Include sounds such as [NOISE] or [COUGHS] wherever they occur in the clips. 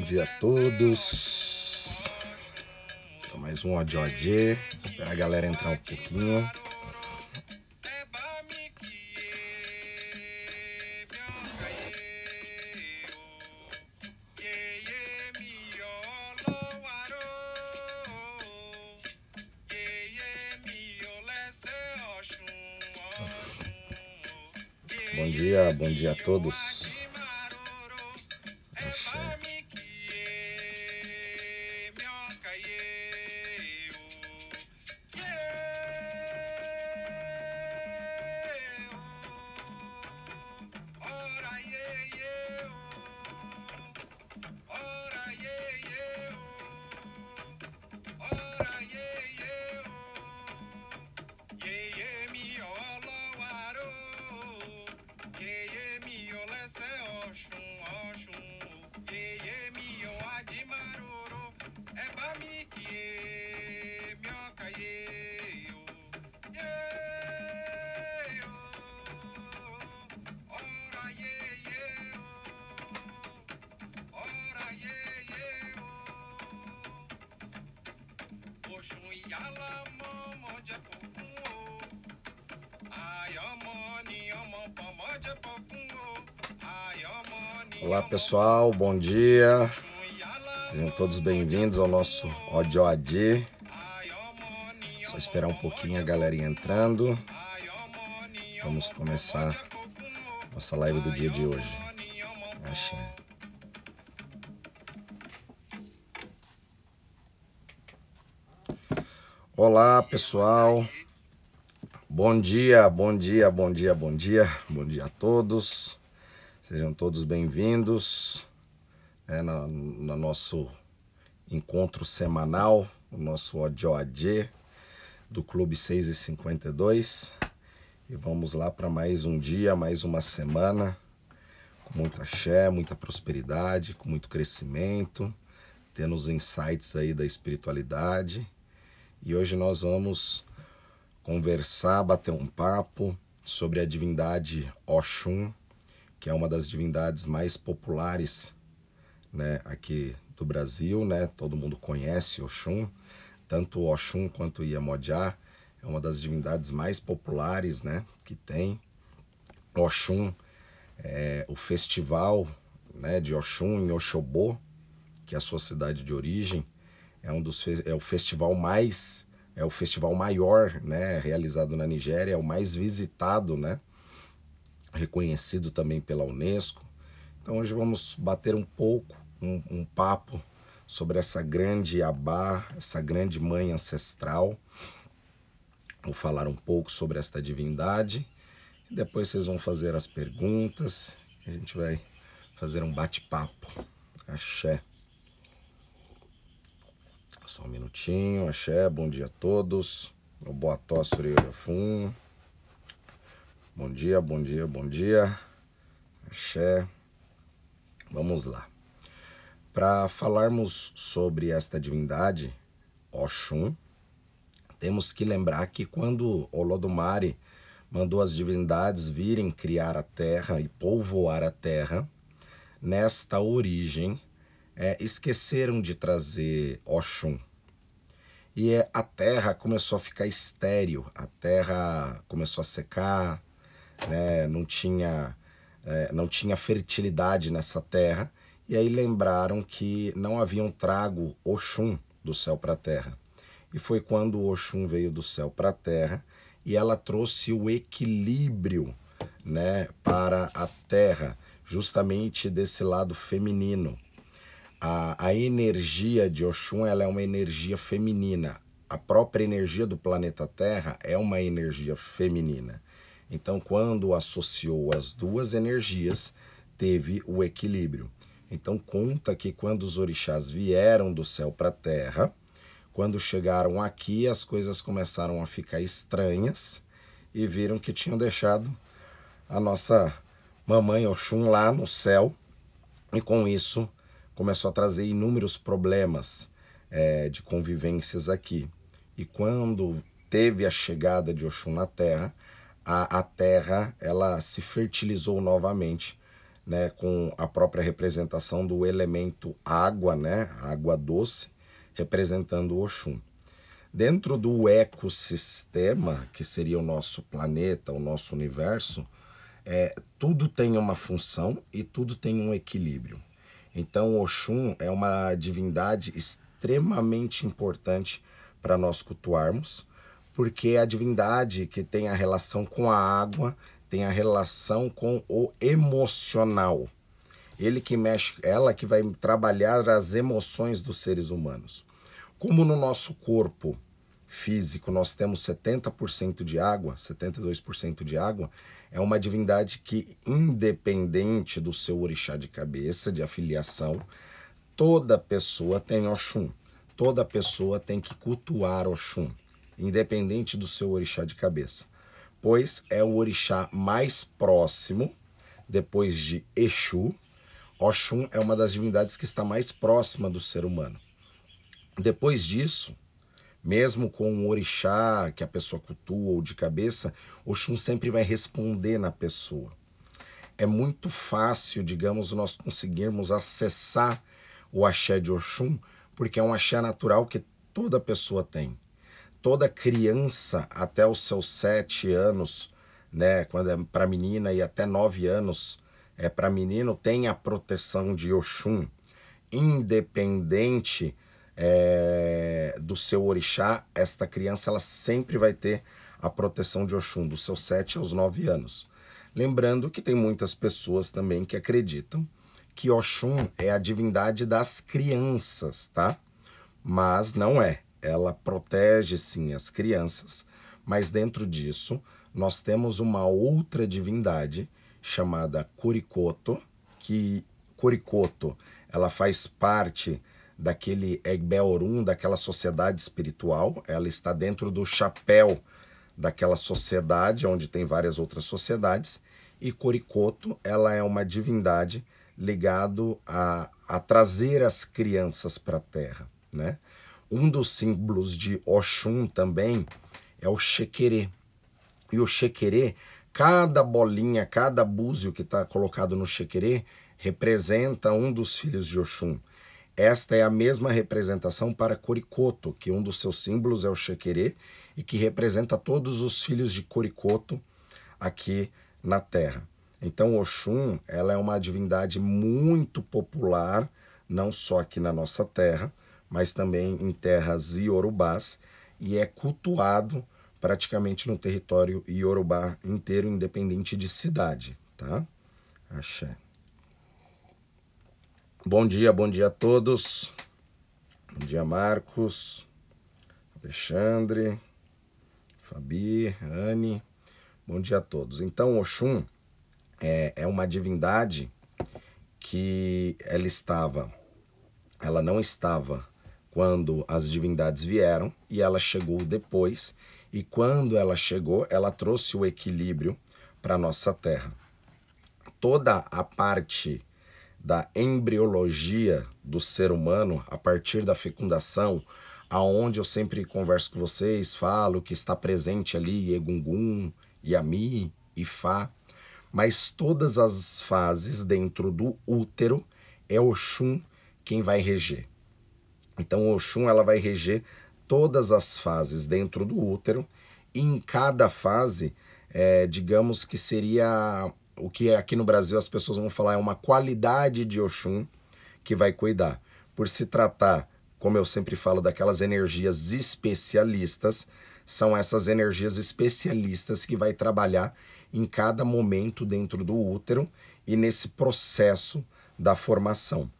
Bom dia a todos. Mais um ODOD. Esperar a galera entrar um pouquinho. Bom dia, bom dia a todos. Olá pessoal, bom dia. Sejam todos bem-vindos ao nosso ODOAD. Só esperar um pouquinho a galerinha entrando. Vamos começar nossa live do dia de hoje. Olá pessoal, bom dia, bom dia, bom dia, bom dia, bom dia a todos. Sejam todos bem-vindos né, no, no, nosso encontro semanal, o nosso ODOAD do Clube 6 e 52. E vamos lá para mais um dia, mais uma semana, com muita axé, muita prosperidade, com muito crescimento, tendo os insights aí da espiritualidade. E hoje nós vamos conversar, bater um papo sobre a divindade Oxum, que é uma das divindades mais populares né, aqui do Brasil, né? Todo mundo conhece Oxum, tanto Oxum quanto Iemoja é uma das divindades mais populares, né, que tem. Oxum é o festival, né, de Oxum em Oxobô, que é a sua cidade de origem, é um dos é o festival mais é o festival maior, né, realizado na Nigéria, é o mais visitado, né? Reconhecido também pela Unesco. Então hoje vamos bater um pouco, um, um papo sobre essa grande Abá, essa grande mãe ancestral. Vou falar um pouco sobre esta divindade. E depois vocês vão fazer as perguntas. A gente vai fazer um bate-papo. Axé. Só um minutinho. Axé, bom dia a todos. O Boa Tosse Fum. Bom dia, bom dia, bom dia. Axé. Vamos lá. Para falarmos sobre esta divindade, Oxum, temos que lembrar que quando Olodumare mandou as divindades virem criar a terra e povoar a terra, nesta origem, é, esqueceram de trazer Oxum. E é, a terra começou a ficar estéril, a terra começou a secar, né? não, tinha, é, não tinha fertilidade nessa terra. E aí lembraram que não haviam trago Oxum do céu para a terra. E foi quando o Oxum veio do céu para a terra e ela trouxe o equilíbrio né, para a terra, justamente desse lado feminino. A, a energia de Oxum ela é uma energia feminina. A própria energia do planeta Terra é uma energia feminina. Então, quando associou as duas energias, teve o equilíbrio. Então, conta que quando os orixás vieram do céu para a terra, quando chegaram aqui, as coisas começaram a ficar estranhas e viram que tinham deixado a nossa mamãe Oxum lá no céu, e com isso começou a trazer inúmeros problemas é, de convivências aqui. E quando teve a chegada de Oxum na Terra, a, a terra ela se fertilizou novamente né, com a própria representação do elemento água, né, água doce, representando o Oxum. Dentro do ecossistema, que seria o nosso planeta, o nosso universo, é, tudo tem uma função e tudo tem um equilíbrio. Então, Oxum é uma divindade extremamente importante para nós cultuarmos, porque a divindade que tem a relação com a água, tem a relação com o emocional. Ele que mexe, ela que vai trabalhar as emoções dos seres humanos. Como no nosso corpo físico nós temos 70% de água, 72% de água, é uma divindade que, independente do seu orixá de cabeça, de afiliação, toda pessoa tem Oxum. Toda pessoa tem que cultuar Oxum, independente do seu orixá de cabeça pois é o orixá mais próximo, depois de Exu. Oxum é uma das divindades que está mais próxima do ser humano. Depois disso, mesmo com o orixá que a pessoa cultua ou de cabeça, Oxum sempre vai responder na pessoa. É muito fácil, digamos, nós conseguirmos acessar o axé de Oxum, porque é um axé natural que toda pessoa tem toda criança até os seus sete anos, né, quando é para menina e até nove anos é para menino, tem a proteção de Oxum, independente é, do seu orixá, esta criança ela sempre vai ter a proteção de Oxum, dos seus sete aos nove anos. Lembrando que tem muitas pessoas também que acreditam que Oxum é a divindade das crianças, tá? Mas não é ela protege sim as crianças, mas dentro disso nós temos uma outra divindade chamada Coricoto, que Coricoto, ela faz parte daquele Egbeorum, daquela sociedade espiritual, ela está dentro do chapéu daquela sociedade, onde tem várias outras sociedades, e Coricoto, ela é uma divindade ligado a, a trazer as crianças para a Terra, né? Um dos símbolos de Oxum também é o chequerê. E o chequerê, cada bolinha, cada búzio que está colocado no chequerê representa um dos filhos de Oxum. Esta é a mesma representação para Coricoto, que um dos seus símbolos é o chequerê e que representa todos os filhos de Coricoto aqui na Terra. Então, Oxum, ela é uma divindade muito popular, não só aqui na nossa terra, mas também em terras iorubás e é cultuado praticamente no território iorubá inteiro, independente de cidade, tá? Axé. Bom dia, bom dia a todos. Bom dia, Marcos, Alexandre, Fabi, Anne. Bom dia a todos. Então, Oxum é, é uma divindade que ela estava, ela não estava quando as divindades vieram e ela chegou depois. E quando ela chegou, ela trouxe o equilíbrio para nossa Terra. Toda a parte da embriologia do ser humano, a partir da fecundação, aonde eu sempre converso com vocês, falo que está presente ali Egungun, Yami, Ifá, mas todas as fases dentro do útero é Oxum quem vai reger. Então, Oxum ela vai reger todas as fases dentro do útero, e em cada fase, é, digamos que seria o que aqui no Brasil as pessoas vão falar é uma qualidade de Oxum que vai cuidar. Por se tratar, como eu sempre falo, daquelas energias especialistas, são essas energias especialistas que vai trabalhar em cada momento dentro do útero e nesse processo da formação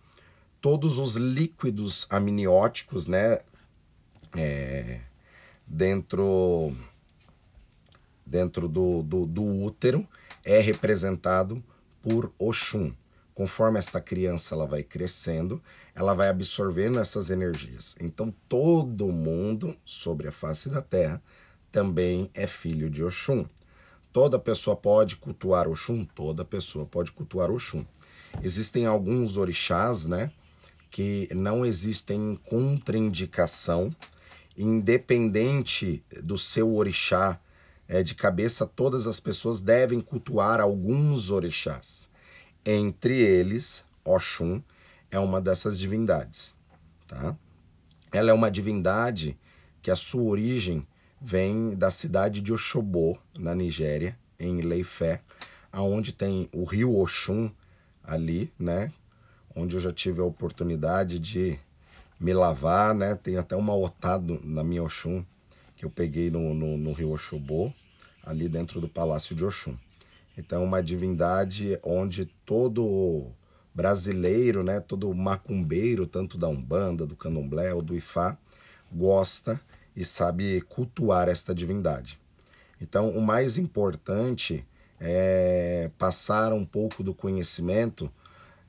todos os líquidos amnióticos, né, é, dentro dentro do, do, do útero é representado por Oxum. Conforme esta criança ela vai crescendo, ela vai absorvendo essas energias. Então todo mundo sobre a face da Terra também é filho de Oxum. Toda pessoa pode cultuar Oxum, toda pessoa pode cultuar Oxum. Existem alguns orixás, né, que não existem contraindicação, independente do seu orixá é, de cabeça, todas as pessoas devem cultuar alguns orixás. Entre eles, Oxum é uma dessas divindades, tá? Ela é uma divindade que a sua origem vem da cidade de Oxobô, na Nigéria, em Ileifé, aonde tem o rio Oxum ali, né? Onde eu já tive a oportunidade de me lavar, né? Tem até uma otado na minha Oxum que eu peguei no, no, no rio Oxobô, ali dentro do Palácio de Oxum. Então, uma divindade onde todo brasileiro, né, todo macumbeiro, tanto da Umbanda, do Candomblé ou do Ifá, gosta e sabe cultuar esta divindade. Então, o mais importante é passar um pouco do conhecimento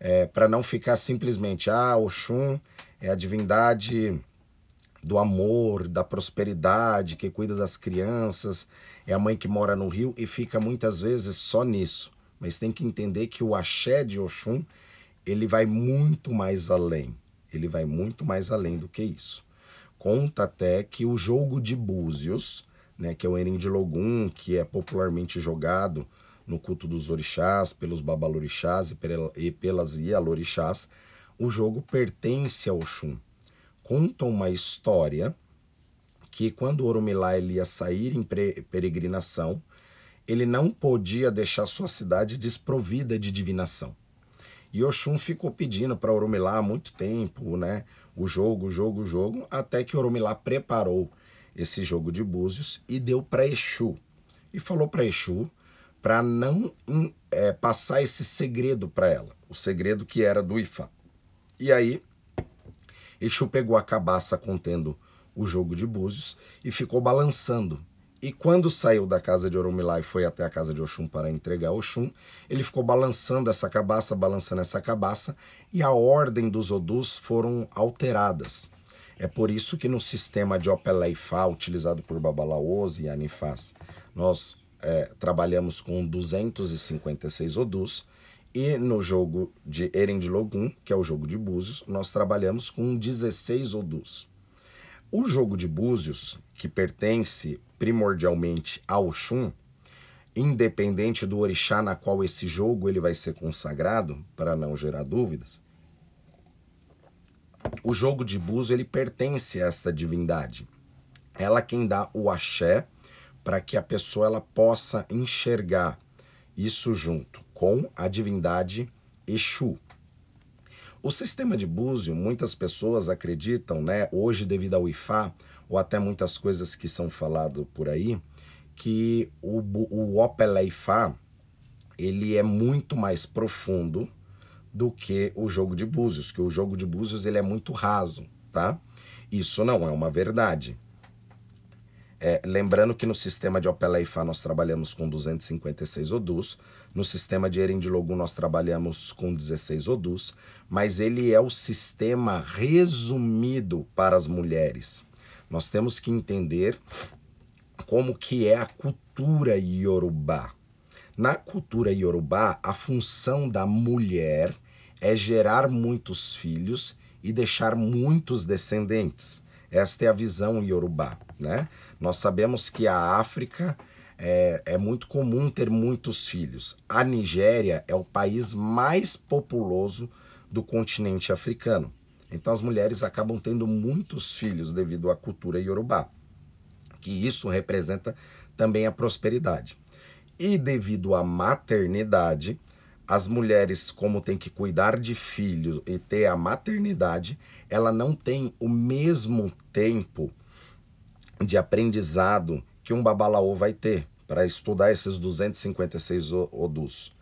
é, para não ficar simplesmente, ah, Oxum é a divindade do amor, da prosperidade, que cuida das crianças, é a mãe que mora no rio e fica muitas vezes só nisso. Mas tem que entender que o axé de Oxum, ele vai muito mais além. Ele vai muito mais além do que isso. Conta até que o jogo de búzios, né, que é o Erindilogum, que é popularmente jogado no culto dos orixás, pelos babalorixás e pelas ialorixás, o jogo pertence ao Oxum conta uma história que quando Orumilá ele ia sair em peregrinação, ele não podia deixar sua cidade desprovida de divinação. E Oxum ficou pedindo para Orumilá há muito tempo, né? O jogo, o jogo, o jogo, até que Orumilá preparou esse jogo de búzios e deu para Exu. E falou para Exu para não é, passar esse segredo para ela, o segredo que era do Ifá. E aí Exu pegou a cabaça contendo o jogo de búzios e ficou balançando. E quando saiu da casa de Orumilá e foi até a casa de Oxum para entregar Oxum, ele ficou balançando essa cabaça, balançando essa cabaça, e a ordem dos Odus foram alteradas. É por isso que no sistema de Opeleifá, utilizado por Babalaos e Anifás, nós é, trabalhamos com 256 Odus, e no jogo de Erendilogum, que é o jogo de búzios, nós trabalhamos com 16 odus. O jogo de búzios, que pertence primordialmente ao Oxum, independente do orixá na qual esse jogo ele vai ser consagrado, para não gerar dúvidas, o jogo de búzios ele pertence a esta divindade. Ela quem dá o axé para que a pessoa ela possa enxergar isso junto com a divindade Exu. O sistema de Búzio, muitas pessoas acreditam, né, hoje devido ao Ifá, ou até muitas coisas que são faladas por aí, que o, o Opeleifá, ele é muito mais profundo do que o jogo de búzios, que o jogo de búzios ele é muito raso, tá? Isso não é uma verdade. É, lembrando que no sistema de Opeleifá nós trabalhamos com 256 odus, no sistema de Erendilogum nós trabalhamos com 16 odus, mas ele é o sistema resumido para as mulheres. Nós temos que entender como que é a cultura iorubá. Na cultura iorubá, a função da mulher é gerar muitos filhos e deixar muitos descendentes. Esta é a visão iorubá, né? Nós sabemos que a África é, é muito comum ter muitos filhos. A Nigéria é o país mais populoso do continente africano. Então as mulheres acabam tendo muitos filhos devido à cultura iorubá, que isso representa também a prosperidade. E devido à maternidade, as mulheres, como tem que cuidar de filhos e ter a maternidade, ela não tem o mesmo tempo de aprendizado que um babalaô vai ter para estudar esses 256 odus.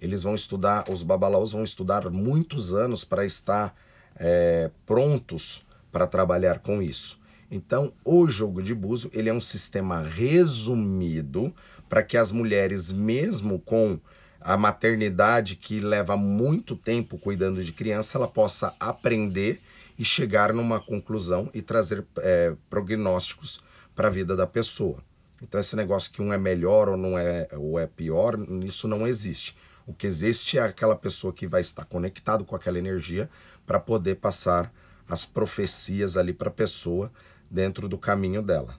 Eles vão estudar, os babalaôs vão estudar muitos anos para estar é, prontos para trabalhar com isso. Então, o jogo de búzio ele é um sistema resumido para que as mulheres, mesmo com a maternidade que leva muito tempo cuidando de criança, ela possa aprender e chegar numa conclusão e trazer é, prognósticos para a vida da pessoa. Então esse negócio que um é melhor ou não é ou é pior, isso não existe. O que existe é aquela pessoa que vai estar conectado com aquela energia para poder passar as profecias ali para a pessoa dentro do caminho dela,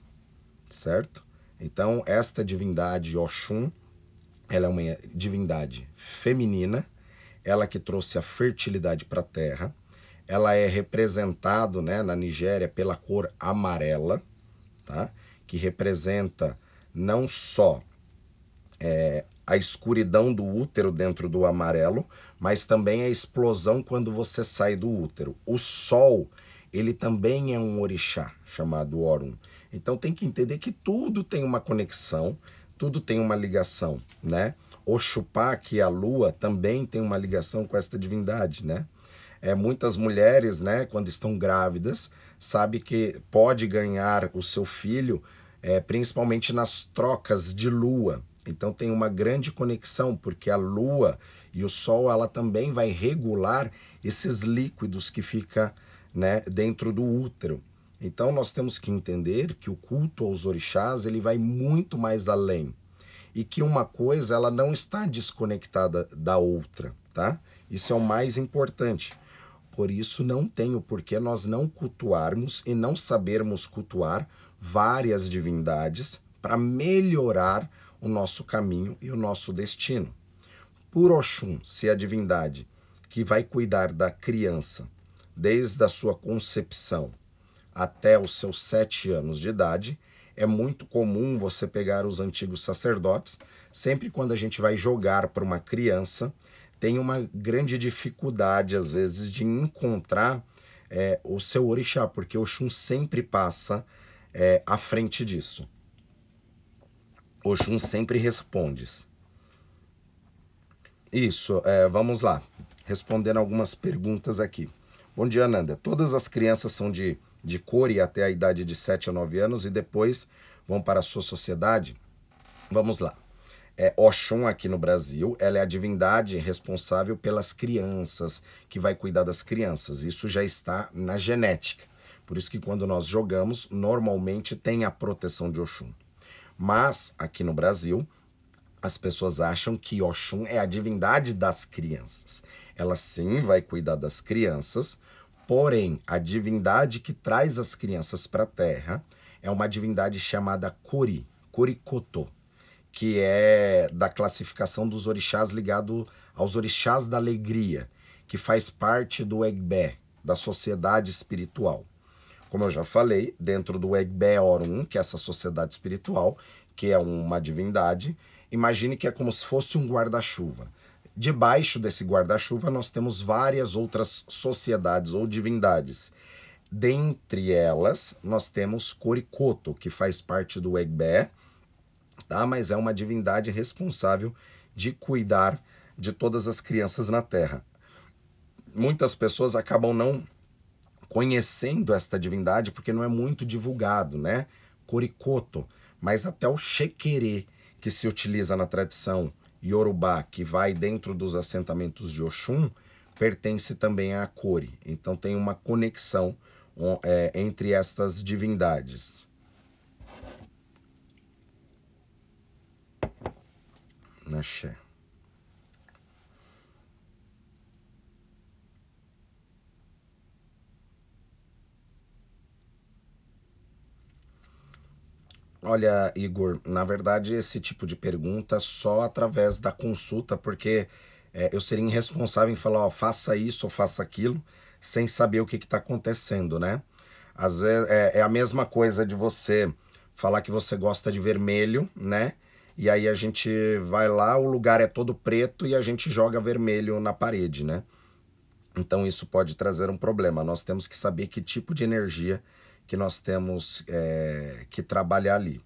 certo? Então esta divindade Oxum ela é uma divindade feminina, ela que trouxe a fertilidade para a terra. Ela é representado, né, na Nigéria pela cor amarela, tá? Que representa não só é, a escuridão do útero dentro do amarelo, mas também a explosão quando você sai do útero. O sol, ele também é um orixá chamado Orum. Então tem que entender que tudo tem uma conexão, tudo tem uma ligação, né? Oxupá, que é a lua, também tem uma ligação com esta divindade, né? É, muitas mulheres, né, quando estão grávidas, sabe que pode ganhar o seu filho, é, principalmente nas trocas de lua. Então tem uma grande conexão, porque a lua e o sol ela também vai regular esses líquidos que fica né, dentro do útero. Então nós temos que entender que o culto aos orixás ele vai muito mais além e que uma coisa ela não está desconectada da outra, tá? Isso é o mais importante. Por isso não tem o porquê nós não cultuarmos e não sabermos cultuar várias divindades para melhorar o nosso caminho e o nosso destino. Por Oxum ser a divindade que vai cuidar da criança desde a sua concepção até os seus sete anos de idade, é muito comum você pegar os antigos sacerdotes, sempre quando a gente vai jogar para uma criança, tem uma grande dificuldade, às vezes, de encontrar é, o seu orixá, porque o Oxum sempre passa é, à frente disso. Oxum sempre responde. Isso, é, vamos lá. Respondendo algumas perguntas aqui. Bom dia, Nanda. Todas as crianças são de, de cor e até a idade de 7 a 9 anos e depois vão para a sua sociedade? Vamos lá. É, Oxum aqui no Brasil, ela é a divindade responsável pelas crianças, que vai cuidar das crianças. Isso já está na genética. Por isso que quando nós jogamos, normalmente tem a proteção de Oxum. Mas aqui no Brasil, as pessoas acham que Oxum é a divindade das crianças. Ela sim vai cuidar das crianças, porém, a divindade que traz as crianças para a terra é uma divindade chamada Kori, Korikoto, que é da classificação dos orixás ligado aos orixás da alegria, que faz parte do Egbé, da sociedade espiritual. Como eu já falei, dentro do Egbe Orum, que é essa sociedade espiritual, que é uma divindade, imagine que é como se fosse um guarda-chuva. Debaixo desse guarda-chuva nós temos várias outras sociedades ou divindades. Dentre elas, nós temos Korikoto, que faz parte do Egbe, tá? mas é uma divindade responsável de cuidar de todas as crianças na Terra. Muitas pessoas acabam não conhecendo esta divindade, porque não é muito divulgado, né? Coricoto, mas até o Xequerê, que se utiliza na tradição Yorubá, que vai dentro dos assentamentos de Oxum, pertence também à Cori. Então tem uma conexão é, entre estas divindades. Axé. Olha, Igor, na verdade, esse tipo de pergunta só através da consulta, porque é, eu seria irresponsável em falar, ó, faça isso ou faça aquilo, sem saber o que está acontecendo, né? Às vezes é, é a mesma coisa de você falar que você gosta de vermelho, né? E aí a gente vai lá, o lugar é todo preto e a gente joga vermelho na parede, né? Então isso pode trazer um problema. Nós temos que saber que tipo de energia que nós temos é, que trabalhar ali.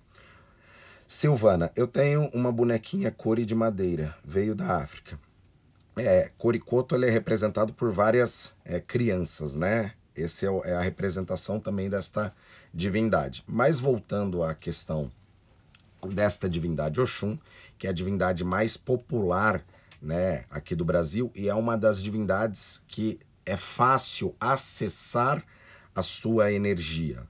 Silvana, eu tenho uma bonequinha core de madeira, veio da África. É, Coricoto ele é representado por várias é, crianças, né? Essa é, é a representação também desta divindade. Mas voltando à questão desta divindade Oxum, que é a divindade mais popular né, aqui do Brasil e é uma das divindades que é fácil acessar a sua energia,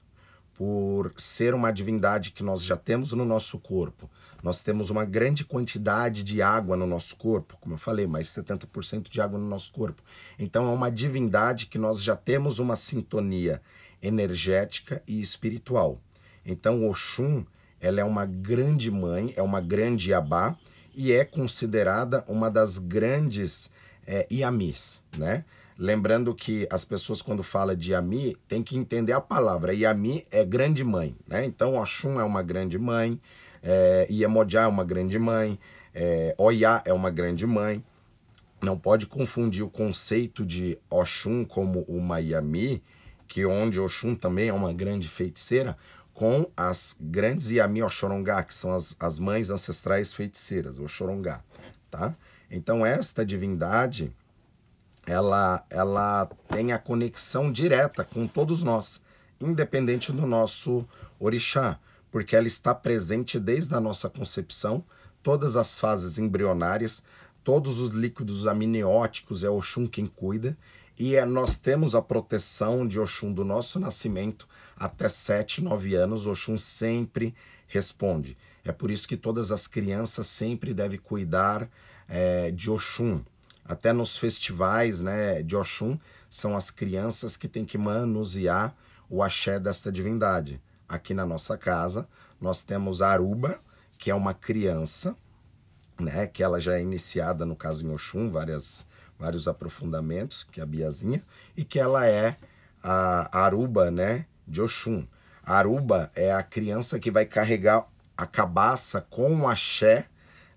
por ser uma divindade que nós já temos no nosso corpo. Nós temos uma grande quantidade de água no nosso corpo, como eu falei, mais 70% de água no nosso corpo. Então é uma divindade que nós já temos uma sintonia energética e espiritual. Então Oxum, ela é uma grande mãe, é uma grande abá e é considerada uma das grandes é, Iamis, né? Lembrando que as pessoas, quando falam de Yami, tem que entender a palavra. Yami é grande mãe, né? Então, Oxum é uma grande mãe, é, é uma grande mãe, é, é uma grande mãe. Não pode confundir o conceito de Oxum como uma Yami, que onde Oxum também é uma grande feiticeira, com as grandes Yami Oxorongá, que são as, as mães ancestrais feiticeiras, Oxorongá, tá? Então, esta divindade ela, ela tem a conexão direta com todos nós, independente do nosso orixá, porque ela está presente desde a nossa concepção, todas as fases embrionárias, todos os líquidos amnióticos é Oxum quem cuida, e é, nós temos a proteção de Oxum do nosso nascimento até 7, 9 anos, Oxum sempre responde. É por isso que todas as crianças sempre devem cuidar é, de Oxum, até nos festivais né, de Oxum, são as crianças que têm que manusear o axé desta divindade. Aqui na nossa casa, nós temos a Aruba, que é uma criança, né, que ela já é iniciada, no caso em Oxum, várias, vários aprofundamentos, que é a Biazinha, e que ela é a Aruba né, de Oxum. A Aruba é a criança que vai carregar a cabaça com o axé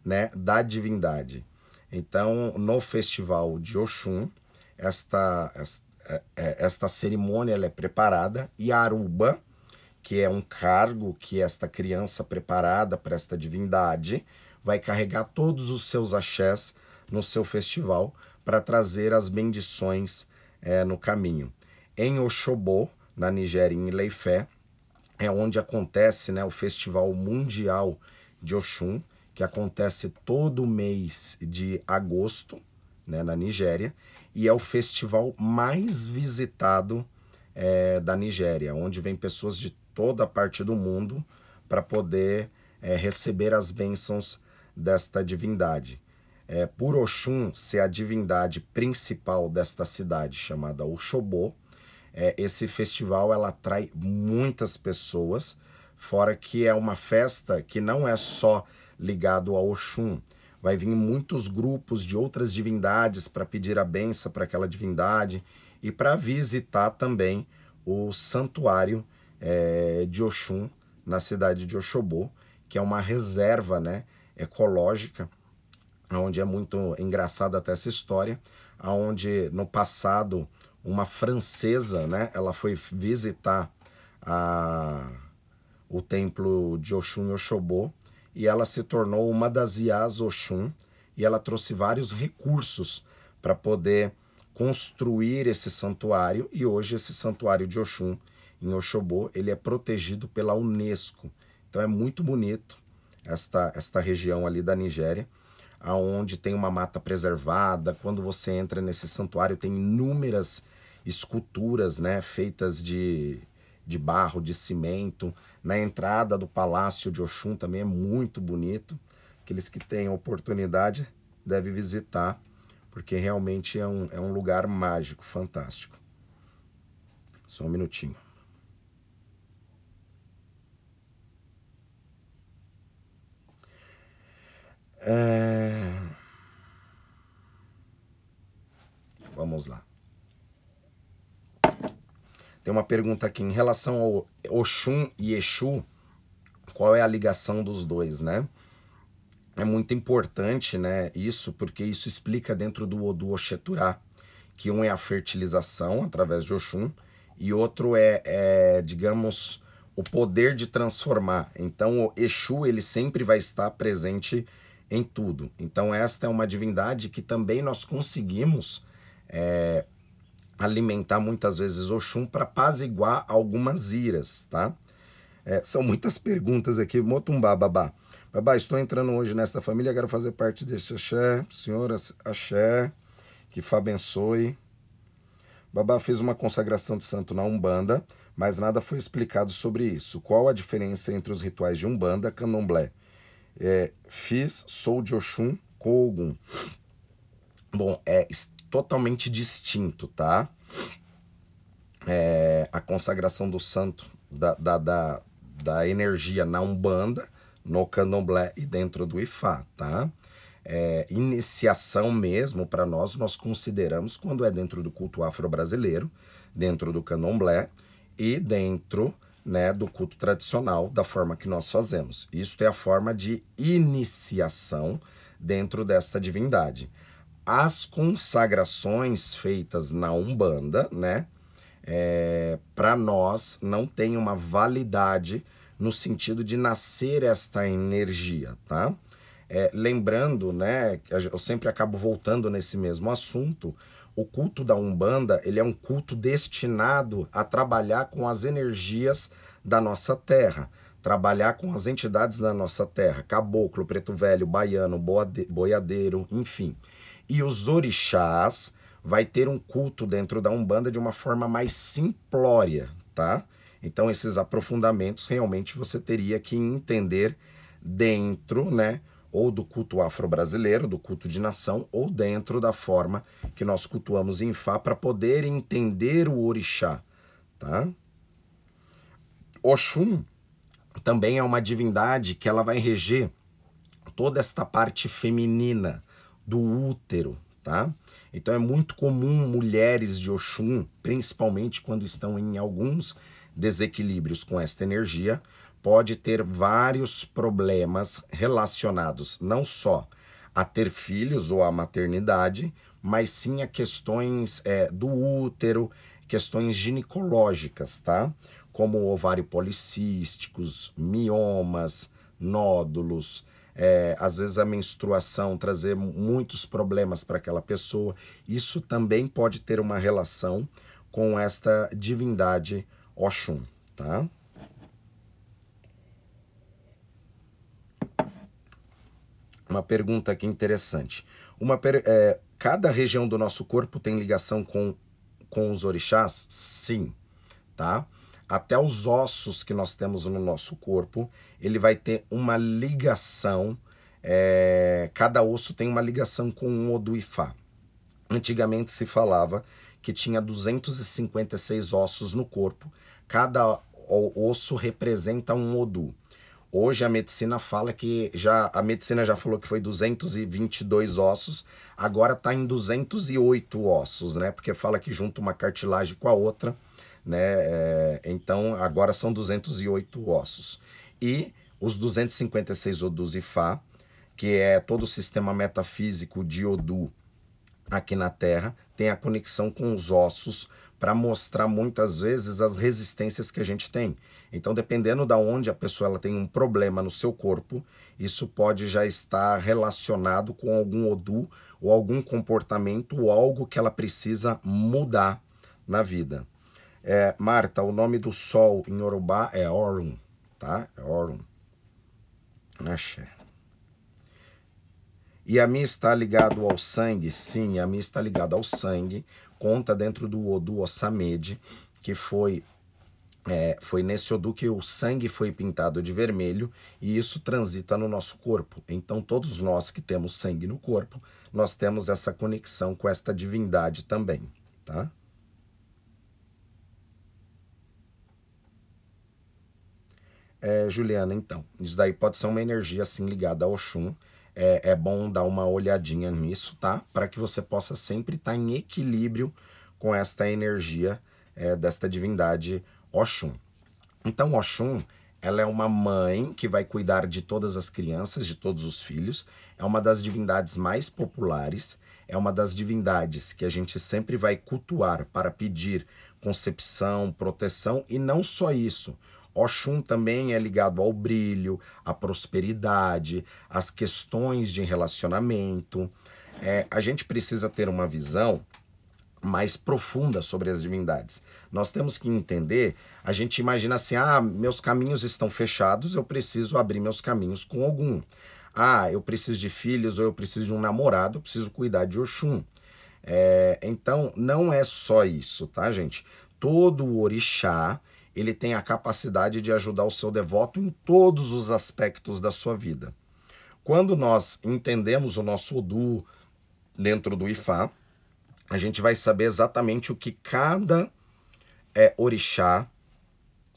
né, da divindade. Então, no festival de Oxum, esta, esta, é, é, esta cerimônia ela é preparada e a Aruba, que é um cargo que esta criança preparada para esta divindade vai carregar todos os seus axés no seu festival para trazer as bendições é, no caminho. Em Oxobô, na Nigéria, em Ileifé, é onde acontece né, o Festival Mundial de Oxum, que acontece todo mês de agosto, né, na Nigéria, e é o festival mais visitado é, da Nigéria, onde vem pessoas de toda parte do mundo para poder é, receber as bênçãos desta divindade. É, por Oxum ser a divindade principal desta cidade, chamada Oxobô, é, esse festival ela atrai muitas pessoas, fora que é uma festa que não é só ligado a Oxum. Vai vir muitos grupos de outras divindades para pedir a benção para aquela divindade e para visitar também o santuário é, de Oxum na cidade de Oxobô, que é uma reserva né, ecológica, onde é muito engraçada até essa história, onde no passado uma francesa, né, ela foi visitar a, o templo de e Oxobô e ela se tornou uma das Iás Oxum e ela trouxe vários recursos para poder construir esse santuário e hoje esse santuário de Oxum em Oxobô, ele é protegido pela Unesco. Então é muito bonito esta esta região ali da Nigéria, aonde tem uma mata preservada. Quando você entra nesse santuário tem inúmeras esculturas, né, feitas de de barro, de cimento. Na entrada do Palácio de Oxum também é muito bonito. Aqueles que têm oportunidade devem visitar, porque realmente é um, é um lugar mágico, fantástico. Só um minutinho. É... Vamos lá. Tem uma pergunta aqui em relação ao Oxum e Exu, qual é a ligação dos dois, né? É muito importante, né, isso, porque isso explica dentro do Odu Oxeturá, que um é a fertilização através de Oxum e outro é, é, digamos, o poder de transformar. Então, o Exu, ele sempre vai estar presente em tudo. Então, esta é uma divindade que também nós conseguimos é, alimentar muitas vezes Oxum para apaziguar algumas iras, tá? É, são muitas perguntas aqui. Motumbá, babá. Babá, estou entrando hoje nesta família, quero fazer parte desse axé. Senhora, axé, que Fá abençoe. Babá fez uma consagração de santo na Umbanda, mas nada foi explicado sobre isso. Qual a diferença entre os rituais de Umbanda e Candomblé? É, fiz, sou de Oxum, Kogum. Bom, é totalmente distinto, tá? É, a consagração do santo, da, da, da, da, energia na Umbanda, no Candomblé e dentro do Ifá, tá? é, iniciação mesmo para nós, nós consideramos quando é dentro do culto afro-brasileiro, dentro do candomblé e dentro né, do culto tradicional, da forma que nós fazemos. Isso é a forma de iniciação dentro desta divindade. As consagrações feitas na Umbanda, né, é, para nós não tem uma validade no sentido de nascer esta energia, tá? É, lembrando, né, eu sempre acabo voltando nesse mesmo assunto, o culto da Umbanda, ele é um culto destinado a trabalhar com as energias da nossa terra, trabalhar com as entidades da nossa terra, caboclo, preto velho, baiano, boiadeiro, enfim. E os orixás vai ter um culto dentro da Umbanda de uma forma mais simplória, tá? Então esses aprofundamentos realmente você teria que entender dentro, né, ou do culto afro-brasileiro, do culto de nação, ou dentro da forma que nós cultuamos em Fá para poder entender o orixá, tá? Oxum também é uma divindade que ela vai reger toda esta parte feminina do útero, tá? Então é muito comum mulheres de Oxum, principalmente quando estão em alguns desequilíbrios com esta energia, pode ter vários problemas relacionados não só a ter filhos ou a maternidade, mas sim a questões é, do útero, questões ginecológicas, tá? Como ovário policísticos, miomas, nódulos, é, às vezes a menstruação trazer muitos problemas para aquela pessoa. Isso também pode ter uma relação com esta divindade Oxum, tá? Uma pergunta aqui interessante. Uma per é, cada região do nosso corpo tem ligação com, com os orixás? Sim, tá? até os ossos que nós temos no nosso corpo, ele vai ter uma ligação. É, cada osso tem uma ligação com um Odu Ifá. Antigamente se falava que tinha 256 ossos no corpo, cada osso representa um Odu. Hoje a medicina fala que já a medicina já falou que foi 222 ossos, agora está em 208 ossos, né? Porque fala que junta uma cartilagem com a outra né? É, então agora são 208 ossos. E os 256 Odus Ifá, que é todo o sistema metafísico de Odu aqui na Terra, tem a conexão com os ossos para mostrar muitas vezes as resistências que a gente tem. Então, dependendo da onde a pessoa ela tem um problema no seu corpo, isso pode já estar relacionado com algum Odu ou algum comportamento ou algo que ela precisa mudar na vida. É, Marta, o nome do sol em Yorubá é Orun, tá? É Orun. Axé. E a mim está ligado ao sangue? Sim, a mim está ligado ao sangue. Conta dentro do Odu Osamede, que foi é, foi nesse Odu que o sangue foi pintado de vermelho e isso transita no nosso corpo. Então, todos nós que temos sangue no corpo, nós temos essa conexão com esta divindade também, tá? É, Juliana, então, isso daí pode ser uma energia assim ligada ao Oxum. É, é bom dar uma olhadinha nisso, tá? Para que você possa sempre estar tá em equilíbrio com esta energia é, desta divindade Oxum. Então, Oxum, ela é uma mãe que vai cuidar de todas as crianças, de todos os filhos. É uma das divindades mais populares. É uma das divindades que a gente sempre vai cultuar para pedir concepção, proteção e não só isso. Oxum também é ligado ao brilho, à prosperidade, às questões de relacionamento. É, a gente precisa ter uma visão mais profunda sobre as divindades. Nós temos que entender, a gente imagina assim, ah, meus caminhos estão fechados, eu preciso abrir meus caminhos com algum. Ah, eu preciso de filhos ou eu preciso de um namorado, eu preciso cuidar de Oxum. É, então, não é só isso, tá, gente? Todo orixá, ele tem a capacidade de ajudar o seu devoto em todos os aspectos da sua vida. Quando nós entendemos o nosso Odu dentro do Ifá, a gente vai saber exatamente o que cada é, orixá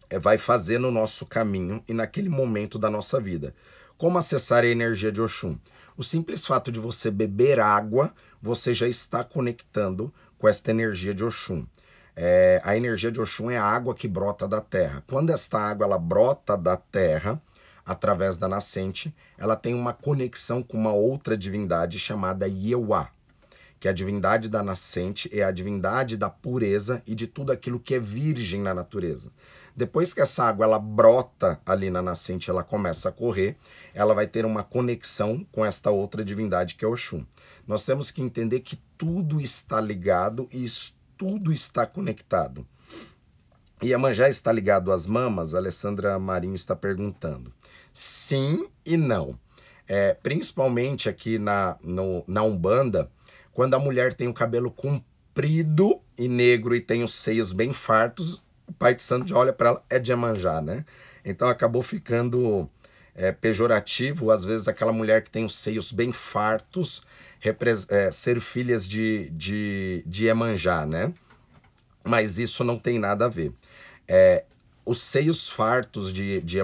é, vai fazer no nosso caminho e naquele momento da nossa vida. Como acessar a energia de Oxum? O simples fato de você beber água, você já está conectando com esta energia de Oxum. É, a energia de Oxum é a água que brota da terra. Quando esta água ela brota da terra, através da nascente, ela tem uma conexão com uma outra divindade chamada Yewa, que a divindade da nascente é a divindade da pureza e de tudo aquilo que é virgem na natureza. Depois que essa água ela brota ali na nascente, ela começa a correr, ela vai ter uma conexão com esta outra divindade que é Oxum. Nós temos que entender que tudo está ligado e tudo está conectado. E Iemanjá está ligado às mamas? A Alessandra Marinho está perguntando. Sim e não. É, principalmente aqui na, no, na Umbanda, quando a mulher tem o cabelo comprido e negro e tem os seios bem fartos, o pai de santo já olha para ela, é de Iemanjá, né? Então acabou ficando é, pejorativo, às vezes aquela mulher que tem os seios bem fartos, é, ser filhas de, de, de Iemanjá, né? Mas isso não tem nada a ver. É, os seios fartos de, de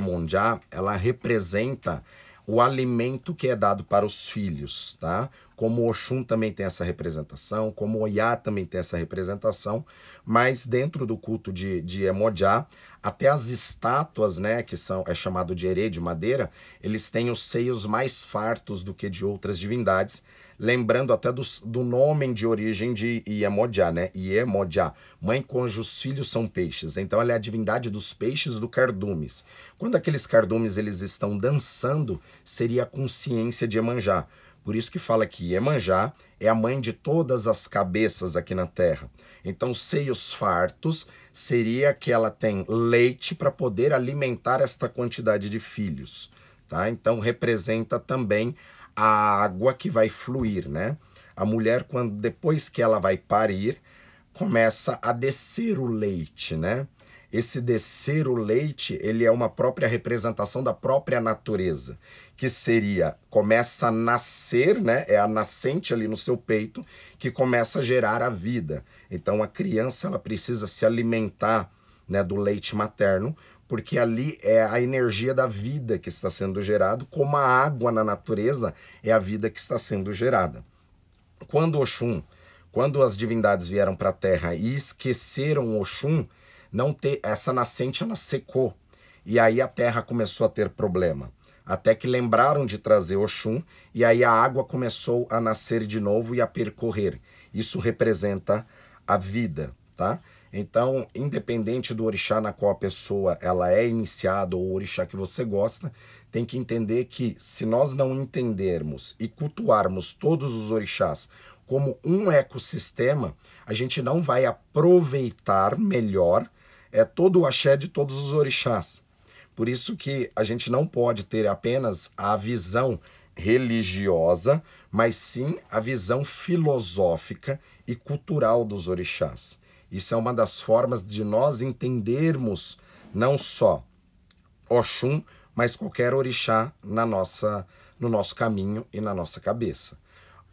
ela representa o alimento que é dado para os filhos, tá? Como Oxum também tem essa representação, como Oyá também tem essa representação, mas dentro do culto de, de Emojá, até as estátuas, né, que são é chamado de herê de madeira, eles têm os seios mais fartos do que de outras divindades, lembrando até do, do nome de origem de Iemoja, né? Iemoja, mãe cujos filhos são peixes. Então ela é a divindade dos peixes do cardumes. Quando aqueles cardumes eles estão dançando, seria a consciência de Iemanjá. Por isso que fala que Iemanjá é a mãe de todas as cabeças aqui na terra. Então, seios fartos seria que ela tem leite para poder alimentar esta quantidade de filhos. Tá? Então, representa também a água que vai fluir, né? A mulher, quando depois que ela vai parir, começa a descer o leite, né? Esse descer o leite, ele é uma própria representação da própria natureza, que seria começa a nascer, né? É a nascente ali no seu peito que começa a gerar a vida. Então a criança ela precisa se alimentar, né, do leite materno porque ali é a energia da vida que está sendo gerado, como a água na natureza é a vida que está sendo gerada. Quando Oxum, quando as divindades vieram para a Terra e esqueceram Oxum, não ter essa nascente ela secou e aí a Terra começou a ter problema. Até que lembraram de trazer Oxum e aí a água começou a nascer de novo e a percorrer. Isso representa a vida, tá? Então, independente do orixá na qual a pessoa ela é iniciada ou o orixá que você gosta, tem que entender que se nós não entendermos e cultuarmos todos os orixás como um ecossistema, a gente não vai aproveitar melhor é todo o axé de todos os orixás. Por isso que a gente não pode ter apenas a visão religiosa, mas sim a visão filosófica e cultural dos orixás. Isso é uma das formas de nós entendermos não só Oxum, mas qualquer orixá na nossa, no nosso caminho e na nossa cabeça.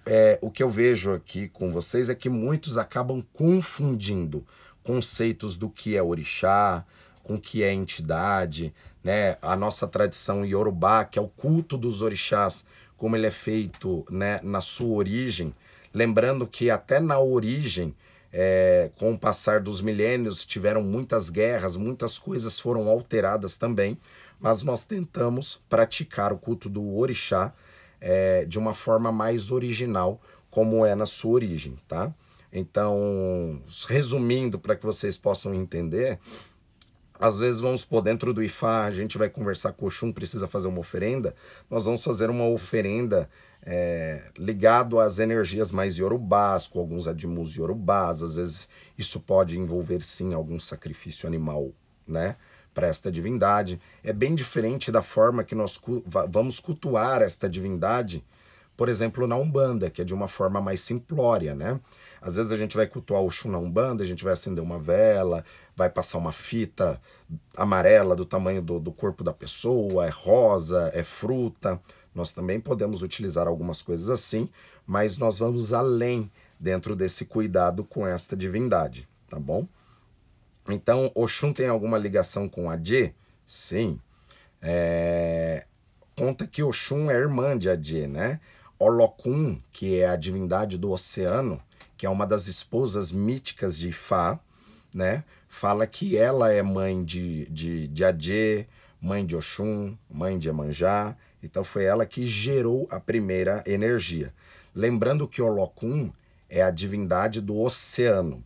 É, o que eu vejo aqui com vocês é que muitos acabam confundindo conceitos do que é orixá, com o que é entidade, né? A nossa tradição iorubá, que é o culto dos orixás, como ele é feito né, na sua origem, lembrando que até na origem é, com o passar dos milênios, tiveram muitas guerras, muitas coisas foram alteradas também, mas nós tentamos praticar o culto do orixá é, de uma forma mais original, como é na sua origem, tá? Então, resumindo para que vocês possam entender, às vezes vamos por dentro do Ifá, a gente vai conversar com o Oxum, precisa fazer uma oferenda, nós vamos fazer uma oferenda é, ligado às energias mais iorubás, com alguns admus iorubás, às vezes isso pode envolver sim algum sacrifício animal, né? Para esta divindade. É bem diferente da forma que nós vamos cultuar esta divindade, por exemplo, na Umbanda, que é de uma forma mais simplória, né? Às vezes a gente vai cultuar o Xum na Umbanda, a gente vai acender uma vela, vai passar uma fita amarela do tamanho do, do corpo da pessoa, é rosa, é fruta. Nós também podemos utilizar algumas coisas assim, mas nós vamos além dentro desse cuidado com esta divindade, tá bom? Então, Oxum tem alguma ligação com Adê? Sim. É... Conta que Oxum é irmã de Adê, né? Olokun, que é a divindade do oceano, que é uma das esposas míticas de Ifá, né? Fala que ela é mãe de, de, de Adê, mãe de Oxum, mãe de Emanjá. Então foi ela que gerou a primeira energia. Lembrando que Olokun é a divindade do oceano.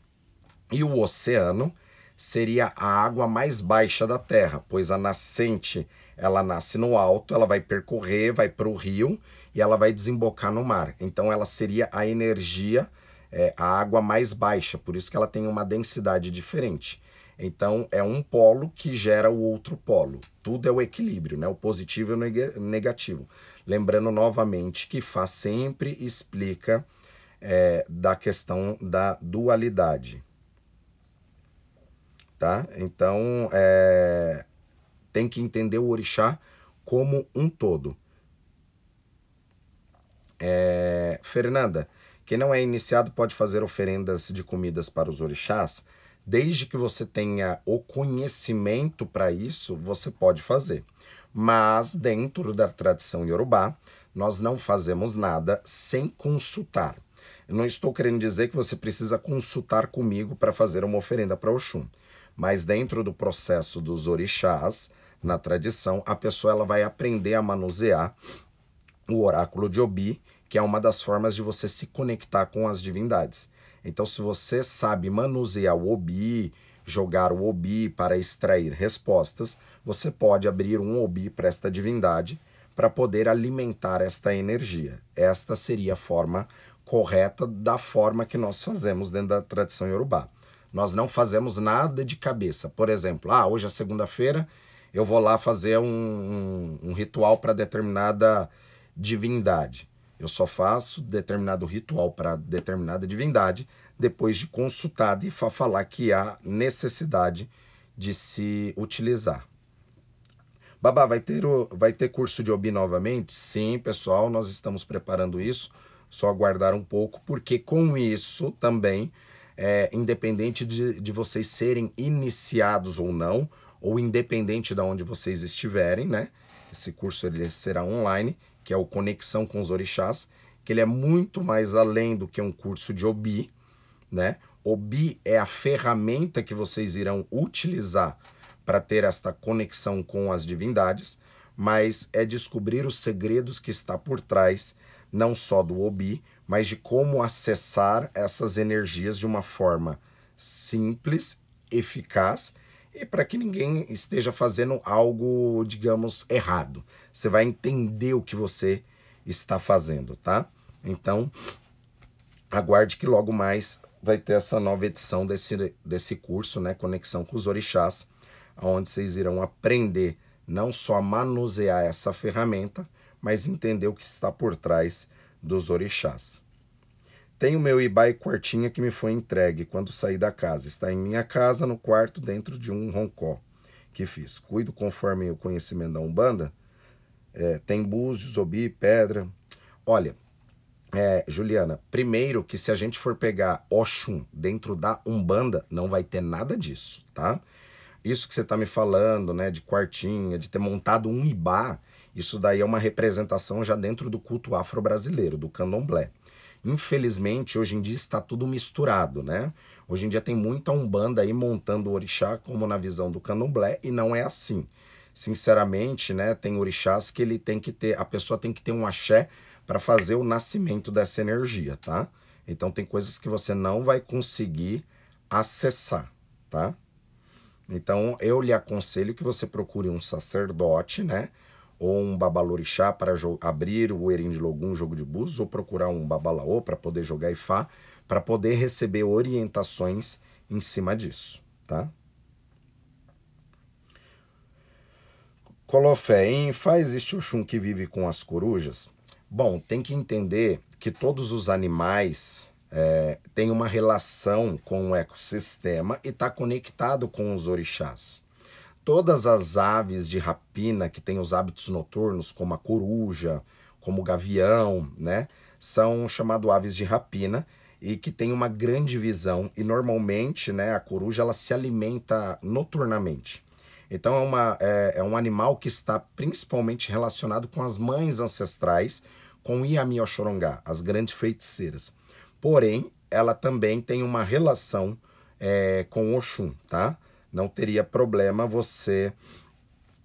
E o oceano seria a água mais baixa da Terra, pois a nascente ela nasce no alto, ela vai percorrer, vai para o rio e ela vai desembocar no mar. Então ela seria a energia, é, a água mais baixa, por isso que ela tem uma densidade diferente. Então é um polo que gera o outro polo. Tudo é o equilíbrio, né? O positivo e o negativo. Lembrando novamente que Fá sempre explica é, da questão da dualidade. Tá? Então é, tem que entender o orixá como um todo. É, Fernanda, quem não é iniciado pode fazer oferendas de comidas para os orixás? Desde que você tenha o conhecimento para isso, você pode fazer. Mas dentro da tradição iorubá, nós não fazemos nada sem consultar. Eu não estou querendo dizer que você precisa consultar comigo para fazer uma oferenda para Oxum. Mas dentro do processo dos orixás, na tradição, a pessoa ela vai aprender a manusear o oráculo de Obi, que é uma das formas de você se conectar com as divindades. Então, se você sabe manusear o Obi, jogar o Obi para extrair respostas, você pode abrir um Obi para esta divindade para poder alimentar esta energia. Esta seria a forma correta da forma que nós fazemos dentro da tradição iorubá. Nós não fazemos nada de cabeça. Por exemplo, ah, hoje é segunda-feira, eu vou lá fazer um, um, um ritual para determinada divindade. Eu só faço determinado ritual para determinada divindade depois de consultado e falar que há necessidade de se utilizar. Babá, vai ter, o, vai ter curso de OBI novamente? Sim, pessoal, nós estamos preparando isso. Só aguardar um pouco, porque com isso também, é, independente de, de vocês serem iniciados ou não, ou independente de onde vocês estiverem, né? Esse curso ele será online, que é o Conexão com os Orixás, que ele é muito mais além do que um curso de OBI, né? OBI é a ferramenta que vocês irão utilizar para ter esta conexão com as divindades, mas é descobrir os segredos que está por trás não só do OBI, mas de como acessar essas energias de uma forma simples, eficaz e para que ninguém esteja fazendo algo, digamos, errado. Você vai entender o que você está fazendo, tá? Então, aguarde que logo mais vai ter essa nova edição desse, desse curso, né, Conexão com os Orixás, onde vocês irão aprender não só a manusear essa ferramenta, mas entender o que está por trás dos orixás. Tenho meu Ibai quartinha que me foi entregue quando saí da casa. Está em minha casa, no quarto, dentro de um roncó que fiz. Cuido conforme o conhecimento da Umbanda. É, tem búzios, obi, pedra. Olha, é, Juliana, primeiro que se a gente for pegar Oxum dentro da Umbanda, não vai ter nada disso, tá? Isso que você tá me falando, né, de quartinha, de ter montado um ibá, isso daí é uma representação já dentro do culto afro-brasileiro, do candomblé. Infelizmente, hoje em dia está tudo misturado, né? Hoje em dia tem muita umbanda aí montando o orixá como na visão do candomblé e não é assim. Sinceramente, né, tem orixás que ele tem que ter, a pessoa tem que ter um axé para fazer o nascimento dessa energia, tá? Então tem coisas que você não vai conseguir acessar, tá? Então eu lhe aconselho que você procure um sacerdote, né? Ou um babalorixá para abrir o Erim de Logum, jogo de búzios, ou procurar um babalaô para poder jogar Ifá, para poder receber orientações em cima disso, tá? Colofé, em Ifá existe o Xum que vive com as corujas? Bom, tem que entender que todos os animais é, têm uma relação com o ecossistema e está conectado com os orixás. Todas as aves de rapina que têm os hábitos noturnos, como a coruja, como o gavião, né, são chamadas aves de rapina e que têm uma grande visão e normalmente, né, a coruja ela se alimenta noturnamente. Então é, uma, é, é um animal que está principalmente relacionado com as mães ancestrais, com Iami Oxorongá, as grandes feiticeiras. Porém, ela também tem uma relação é, com Oxum, tá? Não teria problema você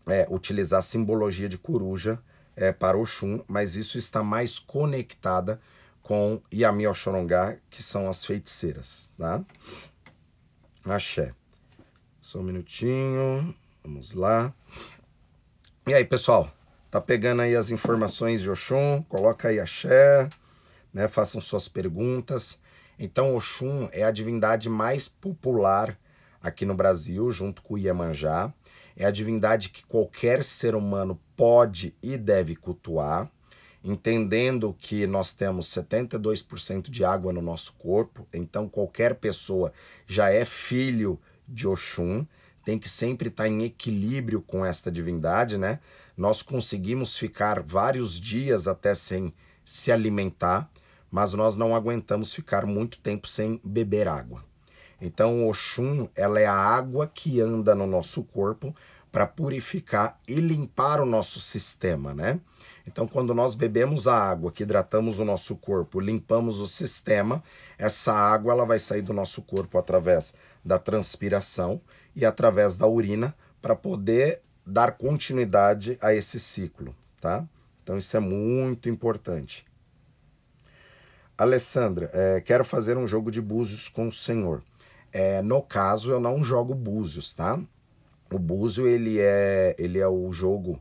é, utilizar a simbologia de coruja é, para Oxum, mas isso está mais conectada com Yami Oxorongá, que são as feiticeiras, tá? Axé. Só um minutinho. Vamos lá. E aí, pessoal? Tá pegando aí as informações de Oxum? Coloca aí axé, né? Façam suas perguntas. Então, Oxum é a divindade mais popular aqui no Brasil, junto com o Iemanjá. É a divindade que qualquer ser humano pode e deve cultuar entendendo que nós temos 72% de água no nosso corpo, então qualquer pessoa já é filho de Oxum, tem que sempre estar em equilíbrio com esta divindade, né? Nós conseguimos ficar vários dias até sem se alimentar, mas nós não aguentamos ficar muito tempo sem beber água. Então, Oxum, ela é a água que anda no nosso corpo para purificar e limpar o nosso sistema, né? Então, quando nós bebemos a água, que hidratamos o nosso corpo, limpamos o sistema, essa água ela vai sair do nosso corpo através da transpiração e através da urina para poder dar continuidade a esse ciclo, tá? Então, isso é muito importante. Alessandra, é, quero fazer um jogo de búzios com o senhor. É, no caso, eu não jogo búzios, tá? O búzio, ele é, ele é o jogo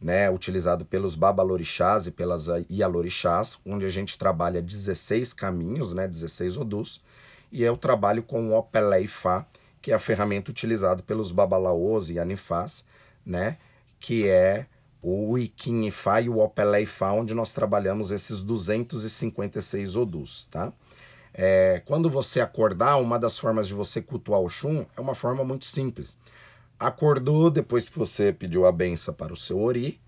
né, utilizado pelos babalorixás e pelas ialorixás, onde a gente trabalha 16 caminhos, né, 16 odus, e eu trabalho com o Opeleifá, que é a ferramenta utilizada pelos babalaôs e anifás, né, que é o Ikinifá e o Opeleifá, onde nós trabalhamos esses 256 odus, tá? É, quando você acordar, uma das formas de você cultuar o Xum é uma forma muito simples acordou depois que você pediu a benção para o seu ori,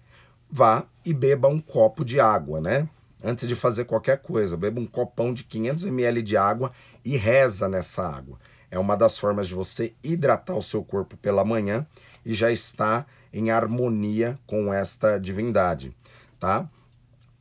vá e beba um copo de água, né? Antes de fazer qualquer coisa, beba um copão de 500 ml de água e reza nessa água. É uma das formas de você hidratar o seu corpo pela manhã e já está em harmonia com esta divindade, tá?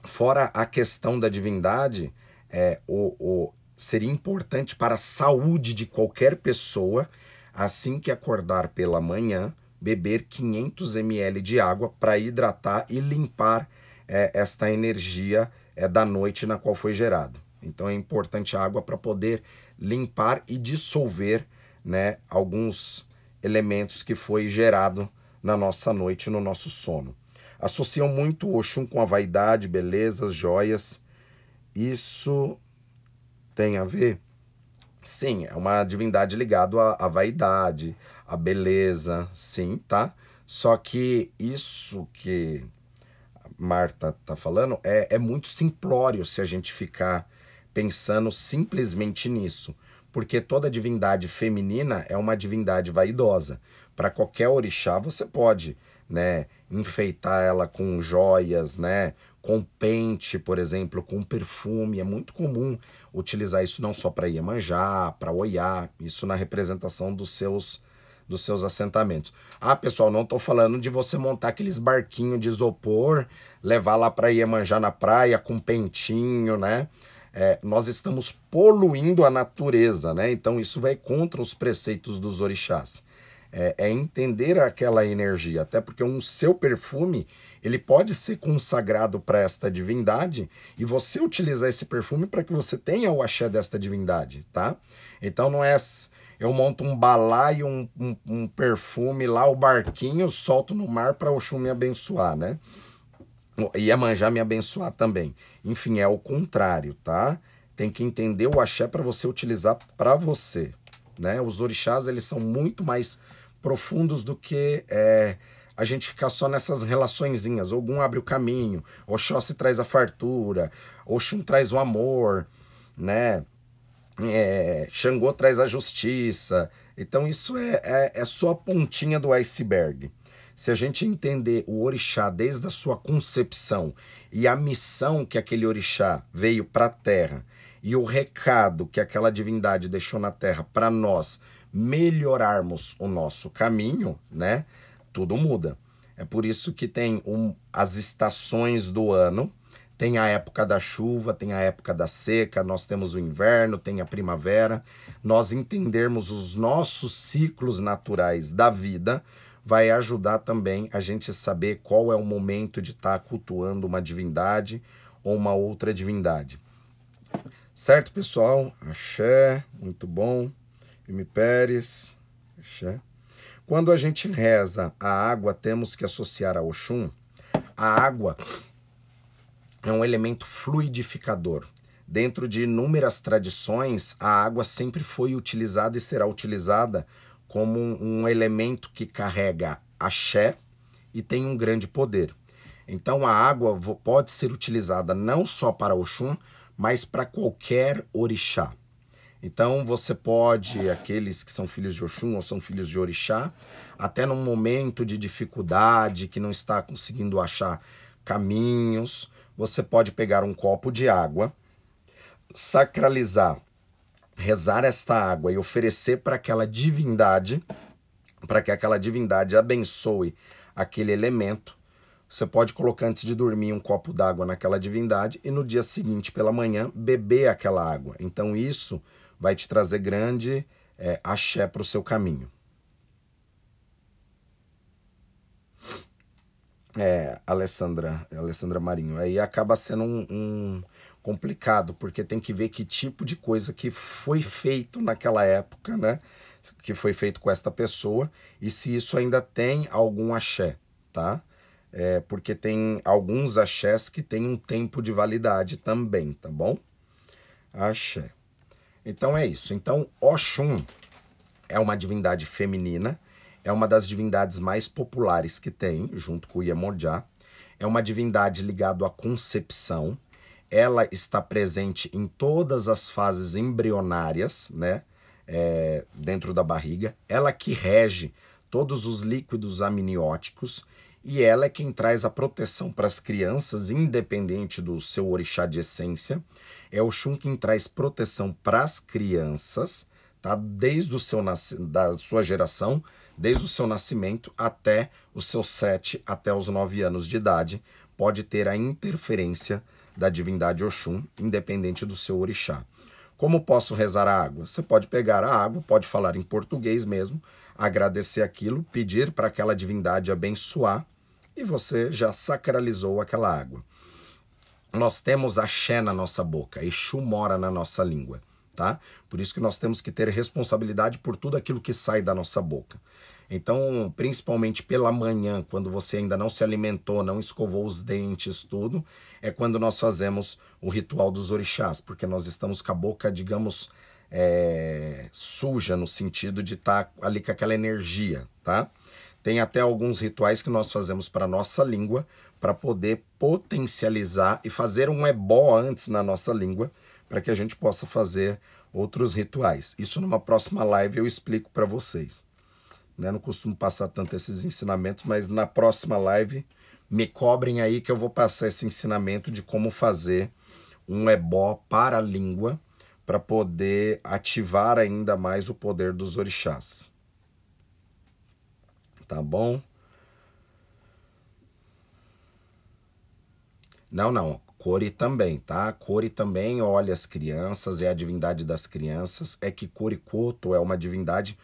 Fora a questão da divindade, é, o, o, seria importante para a saúde de qualquer pessoa assim que acordar pela manhã, beber 500 ml de água para hidratar e limpar é, esta energia é, da noite na qual foi gerado. Então é importante a água para poder limpar e dissolver né, alguns elementos que foi gerado na nossa noite, no nosso sono. Associam muito o Oxum com a vaidade, belezas, joias. Isso tem a ver? Sim, é uma divindade ligada à, à vaidade, à beleza, sim, tá? Só que isso que Marta tá falando é, é muito simplório se a gente ficar pensando simplesmente nisso. Porque toda divindade feminina é uma divindade vaidosa. Para qualquer orixá você pode, né, enfeitar ela com joias, né, com pente, por exemplo, com perfume. É muito comum utilizar isso não só para Iemanjá, para Oiá, isso na representação dos seus dos seus assentamentos. Ah, pessoal, não estou falando de você montar aqueles barquinhos de isopor, levar lá para Iemanjá na praia com pentinho, né? É, nós estamos poluindo a natureza, né? Então isso vai contra os preceitos dos orixás. É, é entender aquela energia, até porque um seu perfume ele pode ser consagrado para esta divindade e você utilizar esse perfume para que você tenha o axé desta divindade, tá? Então não é eu monto um balaio, um, um, um perfume lá, o barquinho, solto no mar para Oxum me abençoar, né? E manjar me abençoar também. Enfim, é o contrário, tá? Tem que entender o axé para você utilizar para você, né? Os orixás, eles são muito mais profundos do que é, a gente ficar só nessas relaçõezinhas. Ogum abre o caminho, Oxóssi traz a fartura, Oxum traz o amor, né? É, Xangô traz a justiça. Então isso é, é, é só a pontinha do iceberg. Se a gente entender o orixá desde a sua concepção e a missão que aquele orixá veio para a Terra e o recado que aquela divindade deixou na Terra para nós melhorarmos o nosso caminho, né? Tudo muda. É por isso que tem um, as estações do ano, Tem a época da chuva, tem a época da seca, nós temos o inverno, tem a primavera. Nós entendermos os nossos ciclos naturais da vida vai ajudar também a gente saber qual é o momento de estar tá cultuando uma divindade ou uma outra divindade. Certo, pessoal? Axé, muito bom. M. Pérez, axé. Quando a gente reza a água, temos que associar a Oxum. A água é um elemento fluidificador. Dentro de inúmeras tradições, a água sempre foi utilizada e será utilizada como um elemento que carrega axé e tem um grande poder. Então a água pode ser utilizada não só para Oxum, mas para qualquer orixá. Então você pode, aqueles que são filhos de Oxum ou são filhos de orixá, até num momento de dificuldade, que não está conseguindo achar caminhos, você pode pegar um copo de água, sacralizar rezar esta água e oferecer para aquela divindade, para que aquela divindade abençoe aquele elemento, você pode colocar antes de dormir um copo d'água naquela divindade e no dia seguinte, pela manhã, beber aquela água. Então isso vai te trazer grande é, axé para o seu caminho. É, Alessandra, Alessandra Marinho. Aí acaba sendo um, um complicado, porque tem que ver que tipo de coisa que foi feito naquela época, né? Que foi feito com esta pessoa e se isso ainda tem algum axé, tá? É, porque tem alguns axés que têm um tempo de validade também, tá bom? Axé. Então é isso. Então, Oxum é uma divindade feminina, é uma das divindades mais populares que tem, junto com o Iemonjá. É uma divindade ligada à concepção, ela está presente em todas as fases embrionárias, né? É, dentro da barriga, ela que rege todos os líquidos amnióticos e ela é quem traz a proteção para as crianças, independente do seu orixá de essência. É o Shun quem traz proteção para as crianças, tá? Desde o seu da sua geração, desde o seu nascimento até os seus sete, até os nove anos de idade, pode ter a interferência da divindade Oxum, independente do seu orixá. Como posso rezar a água? Você pode pegar a água, pode falar em português mesmo, agradecer aquilo, pedir para aquela divindade abençoar e você já sacralizou aquela água. Nós temos axé na nossa boca, Exu mora na nossa língua, tá? Por isso que nós temos que ter responsabilidade por tudo aquilo que sai da nossa boca. Então, principalmente pela manhã, quando você ainda não se alimentou, não escovou os dentes, tudo, é quando nós fazemos o ritual dos orixás, porque nós estamos com a boca, digamos, é, suja, no sentido de estar tá ali com aquela energia, tá? Tem até alguns rituais que nós fazemos para nossa língua, para poder potencializar e fazer um ebó antes na nossa língua, para que a gente possa fazer outros rituais. Isso numa próxima live eu explico para vocês. Né? Não costumo passar tanto esses ensinamentos, mas na próxima live me cobrem aí que eu vou passar esse ensinamento de como fazer um ebó para a língua para poder ativar ainda mais o poder dos orixás. Tá bom? Não, não. Core também, tá? Core também olha as crianças, é a divindade das crianças. É que Coricoto é uma divindade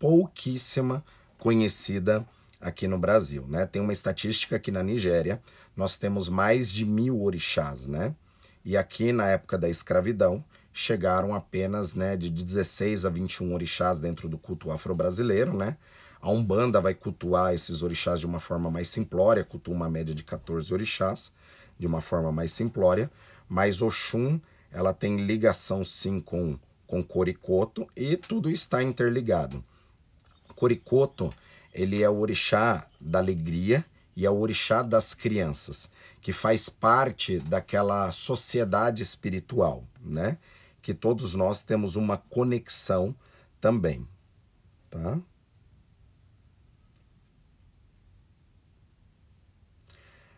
pouquíssima conhecida aqui no Brasil, né? Tem uma estatística que na Nigéria nós temos mais de mil orixás, né? E aqui na época da escravidão chegaram apenas né, de 16 a 21 orixás dentro do culto afro-brasileiro, né? A Umbanda vai cultuar esses orixás de uma forma mais simplória, cultua uma média de 14 orixás, de uma forma mais simplória, mas Oxum, ela tem ligação sim com, com Coricoto e tudo está interligado. Coricoto, ele é o orixá da alegria e é o orixá das crianças, que faz parte daquela sociedade espiritual, né? Que todos nós temos uma conexão também, tá?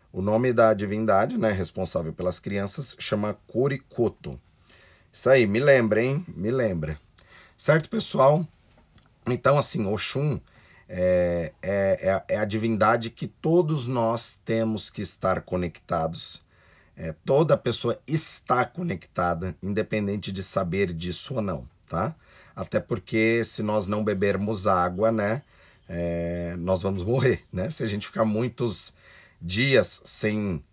O nome da divindade, né, responsável pelas crianças, chama Coricoto. Isso aí, me lembra, hein? Me lembra. Certo, pessoal? Então, assim, Oxum é, é, é, é, a divindade que todos nós temos que estar conectados. É, toda pessoa está conectada, independente de saber disso ou não, tá? Até porque se nós não bebermos água, né, é, nós vamos morrer, né? Se a gente ficar muitos dias sem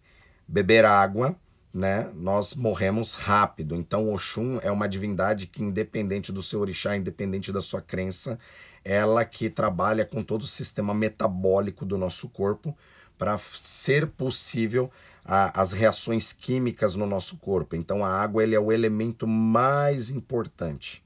beber água, né, nós morremos rápido. Então, Oxum é uma divindade que, independente do seu orixá, independente da sua crença, ela que trabalha com todo o sistema metabólico do nosso corpo para ser possível a, as reações químicas no nosso corpo. Então, a água ele é o elemento mais importante.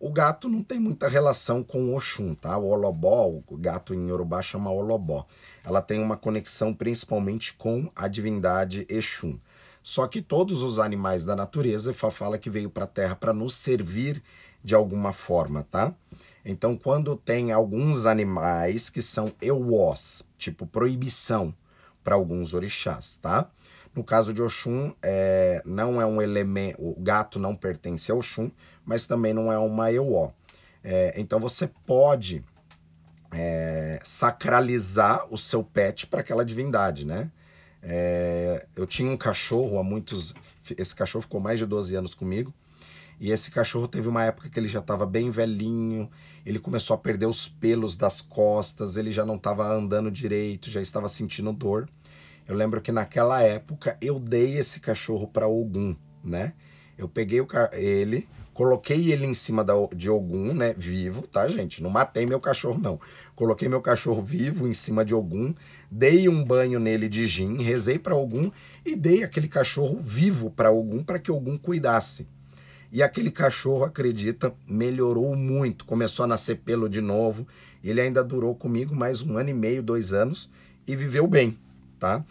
O gato não tem muita relação com o Oxum, tá? O Olobó, o gato em Yorubá chama Olobó. Ela tem uma conexão principalmente com a divindade Exum. Só que todos os animais da natureza, Fá fala que veio para a Terra para nos servir de alguma forma, tá? Então, quando tem alguns animais que são euós, tipo proibição para alguns orixás, tá? No caso de Oxum, é, não é um elemento, o gato não pertence ao Oxum, mas também não é uma euó. É, então você pode é, sacralizar o seu pet para aquela divindade, né? É, eu tinha um cachorro há muitos. Esse cachorro ficou mais de 12 anos comigo. E esse cachorro teve uma época que ele já estava bem velhinho, ele começou a perder os pelos das costas, ele já não estava andando direito, já estava sentindo dor. Eu lembro que naquela época eu dei esse cachorro para Ogum, né? Eu peguei ele, coloquei ele em cima da, de Ogum, né? Vivo, tá, gente? Não matei meu cachorro, não. Coloquei meu cachorro vivo em cima de Ogum, dei um banho nele de gin, rezei para Ogum e dei aquele cachorro vivo para Ogum para que Ogum cuidasse. E aquele cachorro, acredita, melhorou muito, começou a nascer pelo de novo. Ele ainda durou comigo mais um ano e meio, dois anos e viveu bem, tá?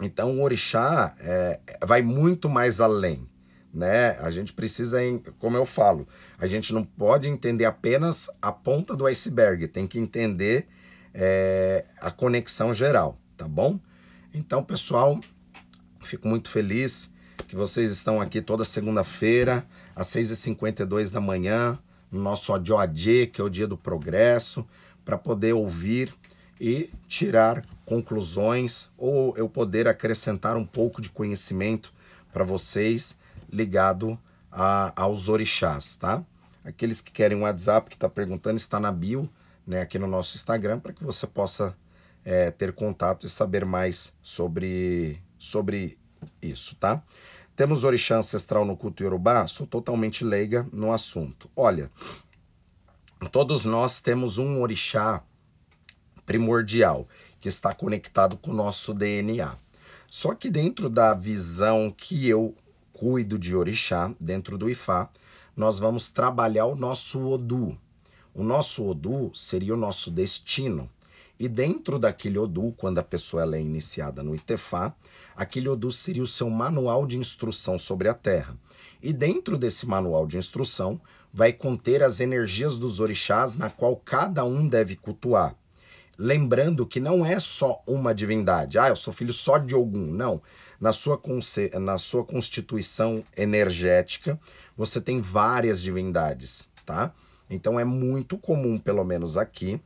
Então o orixá é, vai muito mais além, né? A gente precisa, como eu falo, a gente não pode entender apenas a ponta do iceberg, tem que entender é, a conexão geral, tá bom? Então, pessoal, fico muito feliz que vocês estão aqui toda segunda-feira, às 6h52 da manhã, no nosso ODOAD, que é o Dia do Progresso, para poder ouvir e tirar conclusões ou eu poder acrescentar um pouco de conhecimento para vocês ligado a, aos orixás, tá? Aqueles que querem um WhatsApp que está perguntando está na bio, né, aqui no nosso Instagram, para que você possa é, ter contato e saber mais sobre, sobre isso, tá? Temos orixá ancestral no culto iorubá? Sou totalmente leiga no assunto. Olha, todos nós temos um orixá primordial que está conectado com o nosso DNA. Só que dentro da visão que eu cuido de orixá, dentro do Ifá, nós vamos trabalhar o nosso Odu. O nosso Odu seria o nosso destino. E dentro daquele Odu, quando a pessoa é iniciada no Itefá, aquele Odu seria o seu manual de instrução sobre a Terra. E dentro desse manual de instrução vai conter as energias dos orixás na qual cada um deve cultuar. Lembrando que não é só uma divindade. Ah, eu sou filho só de Ogum. Não. Na sua, na sua constituição energética, você tem várias divindades, tá? Então é muito comum, pelo menos aqui,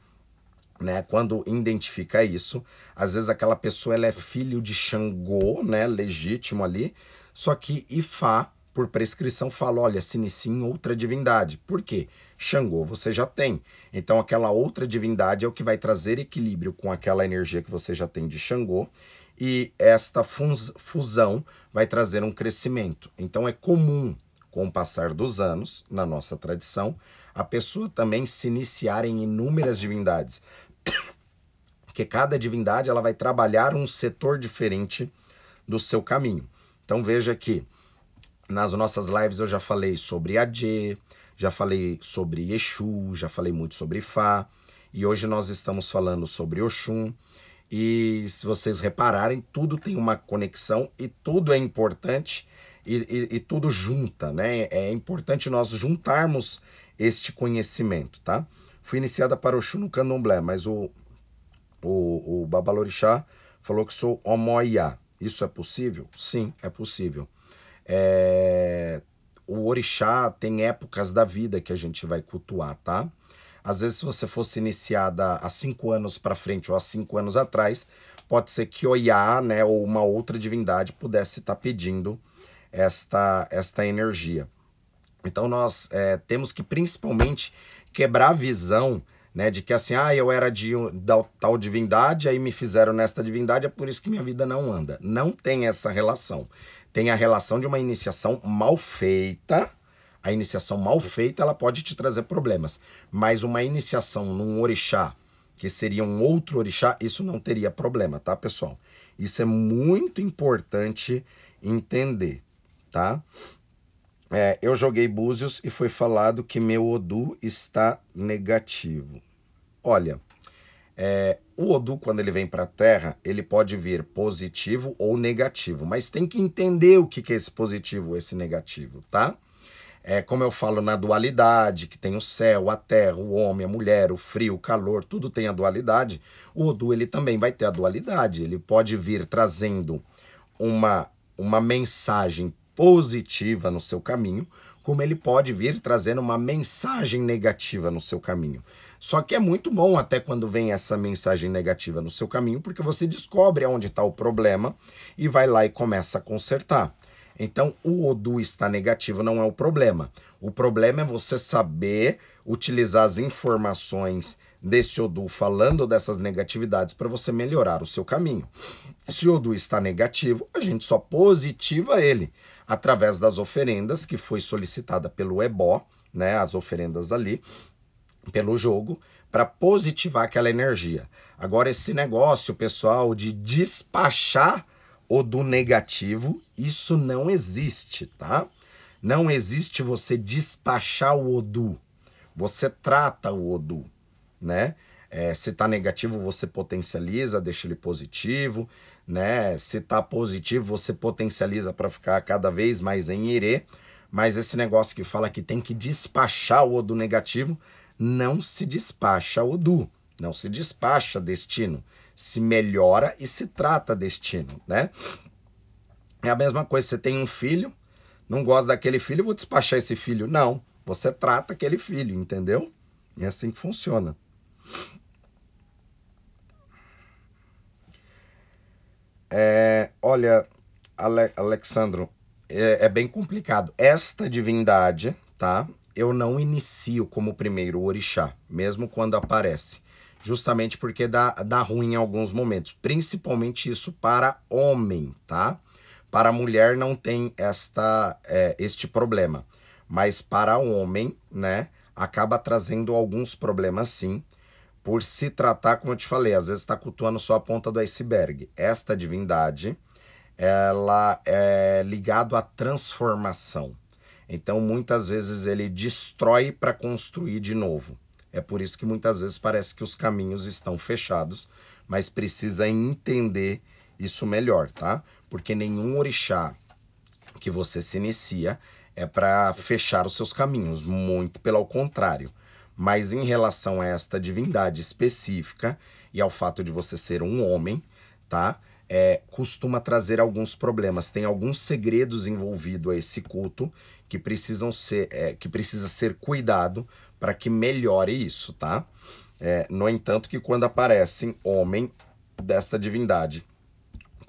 né, quando identifica isso, às vezes aquela pessoa ela é filho de Xangô, né, legítimo ali, só que Ifá, por prescrição, fala, olha, se inicia em outra divindade. Por quê? Xangô você já tem. Então aquela outra divindade é o que vai trazer equilíbrio com aquela energia que você já tem de Xangô, e esta fusão vai trazer um crescimento. Então é comum, com o passar dos anos, na nossa tradição, a pessoa também se iniciar em inúmeras divindades. [COUGHS] Porque cada divindade ela vai trabalhar um setor diferente do seu caminho. Então veja que nas nossas lives eu já falei sobre Adê, já falei sobre Exu, já falei muito sobre Fá, e hoje nós estamos falando sobre Oxum. E se vocês repararem, tudo tem uma conexão e tudo é importante e, e, e tudo junta, né? É importante nós juntarmos este conhecimento, tá? Fui iniciada para Oxum no candomblé, mas o, o, o Babalorixá falou que sou Omoiá. Isso é possível? Sim, é possível. É... O orixá tem épocas da vida que a gente vai cultuar, tá? Às vezes, se você fosse iniciada há cinco anos para frente ou há cinco anos atrás, pode ser que Oiá, né, ou uma outra divindade pudesse estar tá pedindo esta, esta energia. Então, nós é, temos que principalmente quebrar a visão né, de que assim, ah, eu era de tal divindade, aí me fizeram nesta divindade, é por isso que minha vida não anda. Não tem essa relação. Tem a relação de uma iniciação mal feita. A iniciação mal feita, ela pode te trazer problemas, mas uma iniciação num orixá, que seria um outro orixá, isso não teria problema, tá, pessoal? Isso é muito importante entender, tá? É, eu joguei búzios e foi falado que meu Odu está negativo. Olha, é, o Odu, quando ele vem para a Terra, ele pode vir positivo ou negativo, mas tem que entender o que, que é esse positivo esse negativo, tá? É como eu falo na dualidade, que tem o céu, a terra, o homem, a mulher, o frio, o calor, tudo tem a dualidade. O Odu ele também vai ter a dualidade. Ele pode vir trazendo uma, uma mensagem positiva no seu caminho, como ele pode vir trazendo uma mensagem negativa no seu caminho. Só que é muito bom até quando vem essa mensagem negativa no seu caminho, porque você descobre onde está o problema e vai lá e começa a consertar. Então, o Odu está negativo não é o problema. O problema é você saber utilizar as informações desse Odu falando dessas negatividades para você melhorar o seu caminho. Se o Odu está negativo, a gente só positiva ele através das oferendas que foi solicitada pelo Ebó, né, as oferendas ali, pelo jogo, para positivar aquela energia. Agora, esse negócio, pessoal, de despachar o do negativo, isso não existe, tá? Não existe você despachar o Odu. Você trata o Odu, né? É, se tá negativo, você potencializa, deixa ele positivo né? Se tá positivo, você potencializa para ficar cada vez mais em irê, mas esse negócio que fala que tem que despachar o Odu negativo, não se despacha Odu, não se despacha destino, se melhora e se trata destino, né? É a mesma coisa, você tem um filho, não gosta daquele filho, vou despachar esse filho. Não, você trata aquele filho, entendeu? É assim que funciona. É, olha, Ale Alexandro, é, é, bem complicado. Esta divindade, tá? Eu não inicio como primeiro orixá, mesmo quando aparece. Justamente porque dá, dá ruim em alguns momentos. Principalmente isso para homem, tá? Para mulher não tem esta, é, este problema. Mas para homem, né? Acaba trazendo alguns problemas sim por se tratar, como eu te falei, às vezes está cultuando só a ponta do iceberg. Esta divindade, ela é ligado à transformação. Então, muitas vezes ele destrói para construir de novo. É por isso que muitas vezes parece que os caminhos estão fechados, mas precisa entender isso melhor, tá? Porque nenhum orixá que você se inicia é para fechar os seus caminhos, muito pelo contrário. Mas em relação a esta divindade específica e ao fato de você ser um homem, tá? É, costuma trazer alguns problemas. Tem alguns segredos envolvidos a esse culto que precisam ser, é, que precisa ser cuidado para que melhore isso, tá? É, no entanto, que quando aparece homem desta divindade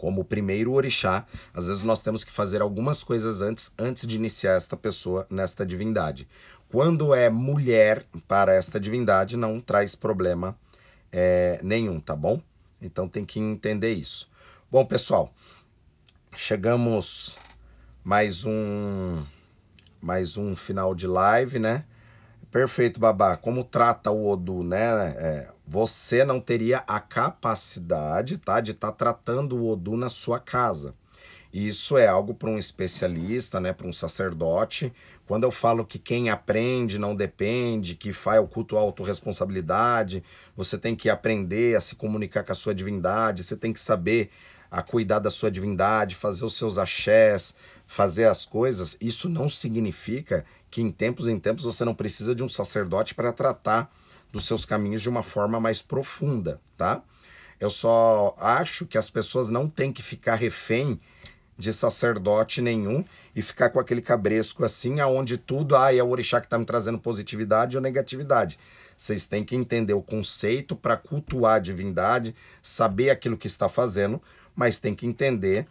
como o primeiro orixá, às vezes nós temos que fazer algumas coisas antes, antes de iniciar esta pessoa nesta divindade. Quando é mulher para esta divindade, não traz problema é, nenhum, tá bom? Então tem que entender isso. Bom, pessoal, chegamos mais um mais um final de live, né? Perfeito, babá. Como trata o Odu, né? É, você não teria a capacidade, tá, de estar tá tratando o Odu na sua casa. Isso é algo para um especialista, né, para um sacerdote. Quando eu falo que quem aprende não depende, que faz o culto à autorresponsabilidade, você tem que aprender a se comunicar com a sua divindade, você tem que saber a cuidar da sua divindade, fazer os seus axés, fazer as coisas. Isso não significa que em tempos em tempos você não precisa de um sacerdote para tratar dos seus caminhos de uma forma mais profunda, tá? Eu só acho que as pessoas não têm que ficar refém de sacerdote nenhum e ficar com aquele cabresco assim, aonde tudo, ah, é o orixá que está me trazendo positividade ou negatividade. Vocês têm que entender o conceito para cultuar a divindade, saber aquilo que está fazendo, mas tem que entender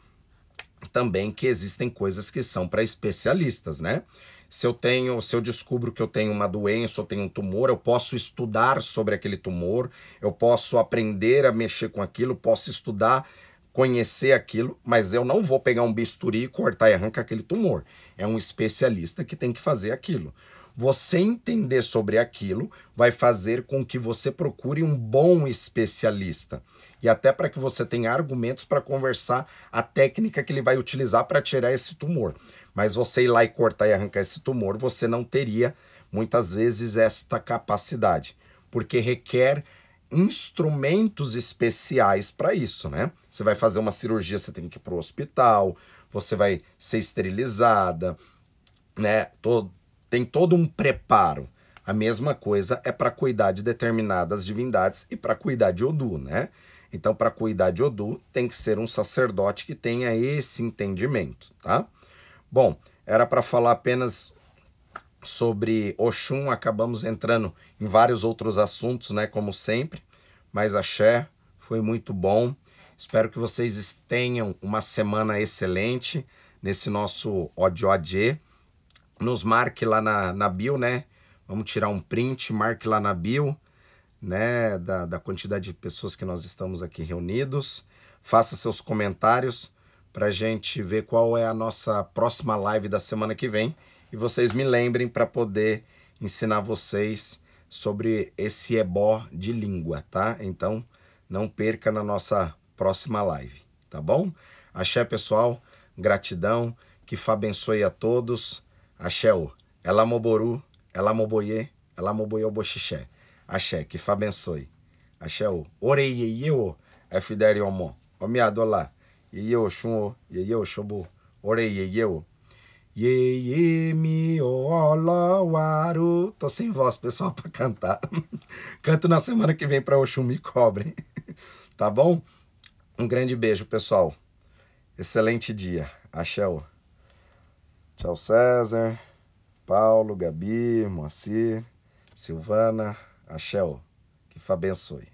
também que existem coisas que são para especialistas, né? Se eu tenho, se eu descubro que eu tenho uma doença ou tenho um tumor, eu posso estudar sobre aquele tumor, eu posso aprender a mexer com aquilo, posso estudar, conhecer aquilo, mas eu não vou pegar um bisturi, cortar e arrancar aquele tumor. É um especialista que tem que fazer aquilo. Você entender sobre aquilo vai fazer com que você procure um bom especialista e até para que você tenha argumentos para conversar a técnica que ele vai utilizar para tirar esse tumor. Mas você ir lá e cortar e arrancar esse tumor, você não teria muitas vezes esta capacidade, porque requer instrumentos especiais para isso, né? Você vai fazer uma cirurgia, você tem que ir para o hospital, você vai ser esterilizada, né? Todo, tem todo um preparo. A mesma coisa é para cuidar de determinadas divindades e para cuidar de Odu, né? Então, para cuidar de Odu, tem que ser um sacerdote que tenha esse entendimento, tá? Bom, era para falar apenas sobre Oxum, acabamos entrando em vários outros assuntos, né, como sempre, mas axé foi muito bom. Espero que vocês tenham uma semana excelente nesse nosso ODOD. Nos marque lá na, na bio, né? Vamos tirar um print, marque lá na bio né, da, da quantidade de pessoas que nós estamos aqui reunidos. Faça seus comentários para gente ver qual é a nossa próxima live da semana que vem. E vocês me lembrem para poder ensinar vocês sobre esse ebó de língua, tá? Então, não perca na nossa próxima live, tá bom? Axé, pessoal. Gratidão. Que Fá abençoe a todos. Axé, o. Ela moboru, ela moboye, ela moboyo boxixé. Axé, que Fá abençoe. Axé o. Oreieye o. Efidere omo. Omiado lá. Yeye o Yeye mi olawaru. Tô sem voz, pessoal, [LAUGHS] para cantar. Canto na semana que vem para Oxum me cobre. [LAUGHS] tá bom? Um grande beijo, pessoal. Excelente dia. Axé o. Tchau, César. Paulo, Gabi, Moacir, Silvana. Axé, que Fá abençoe.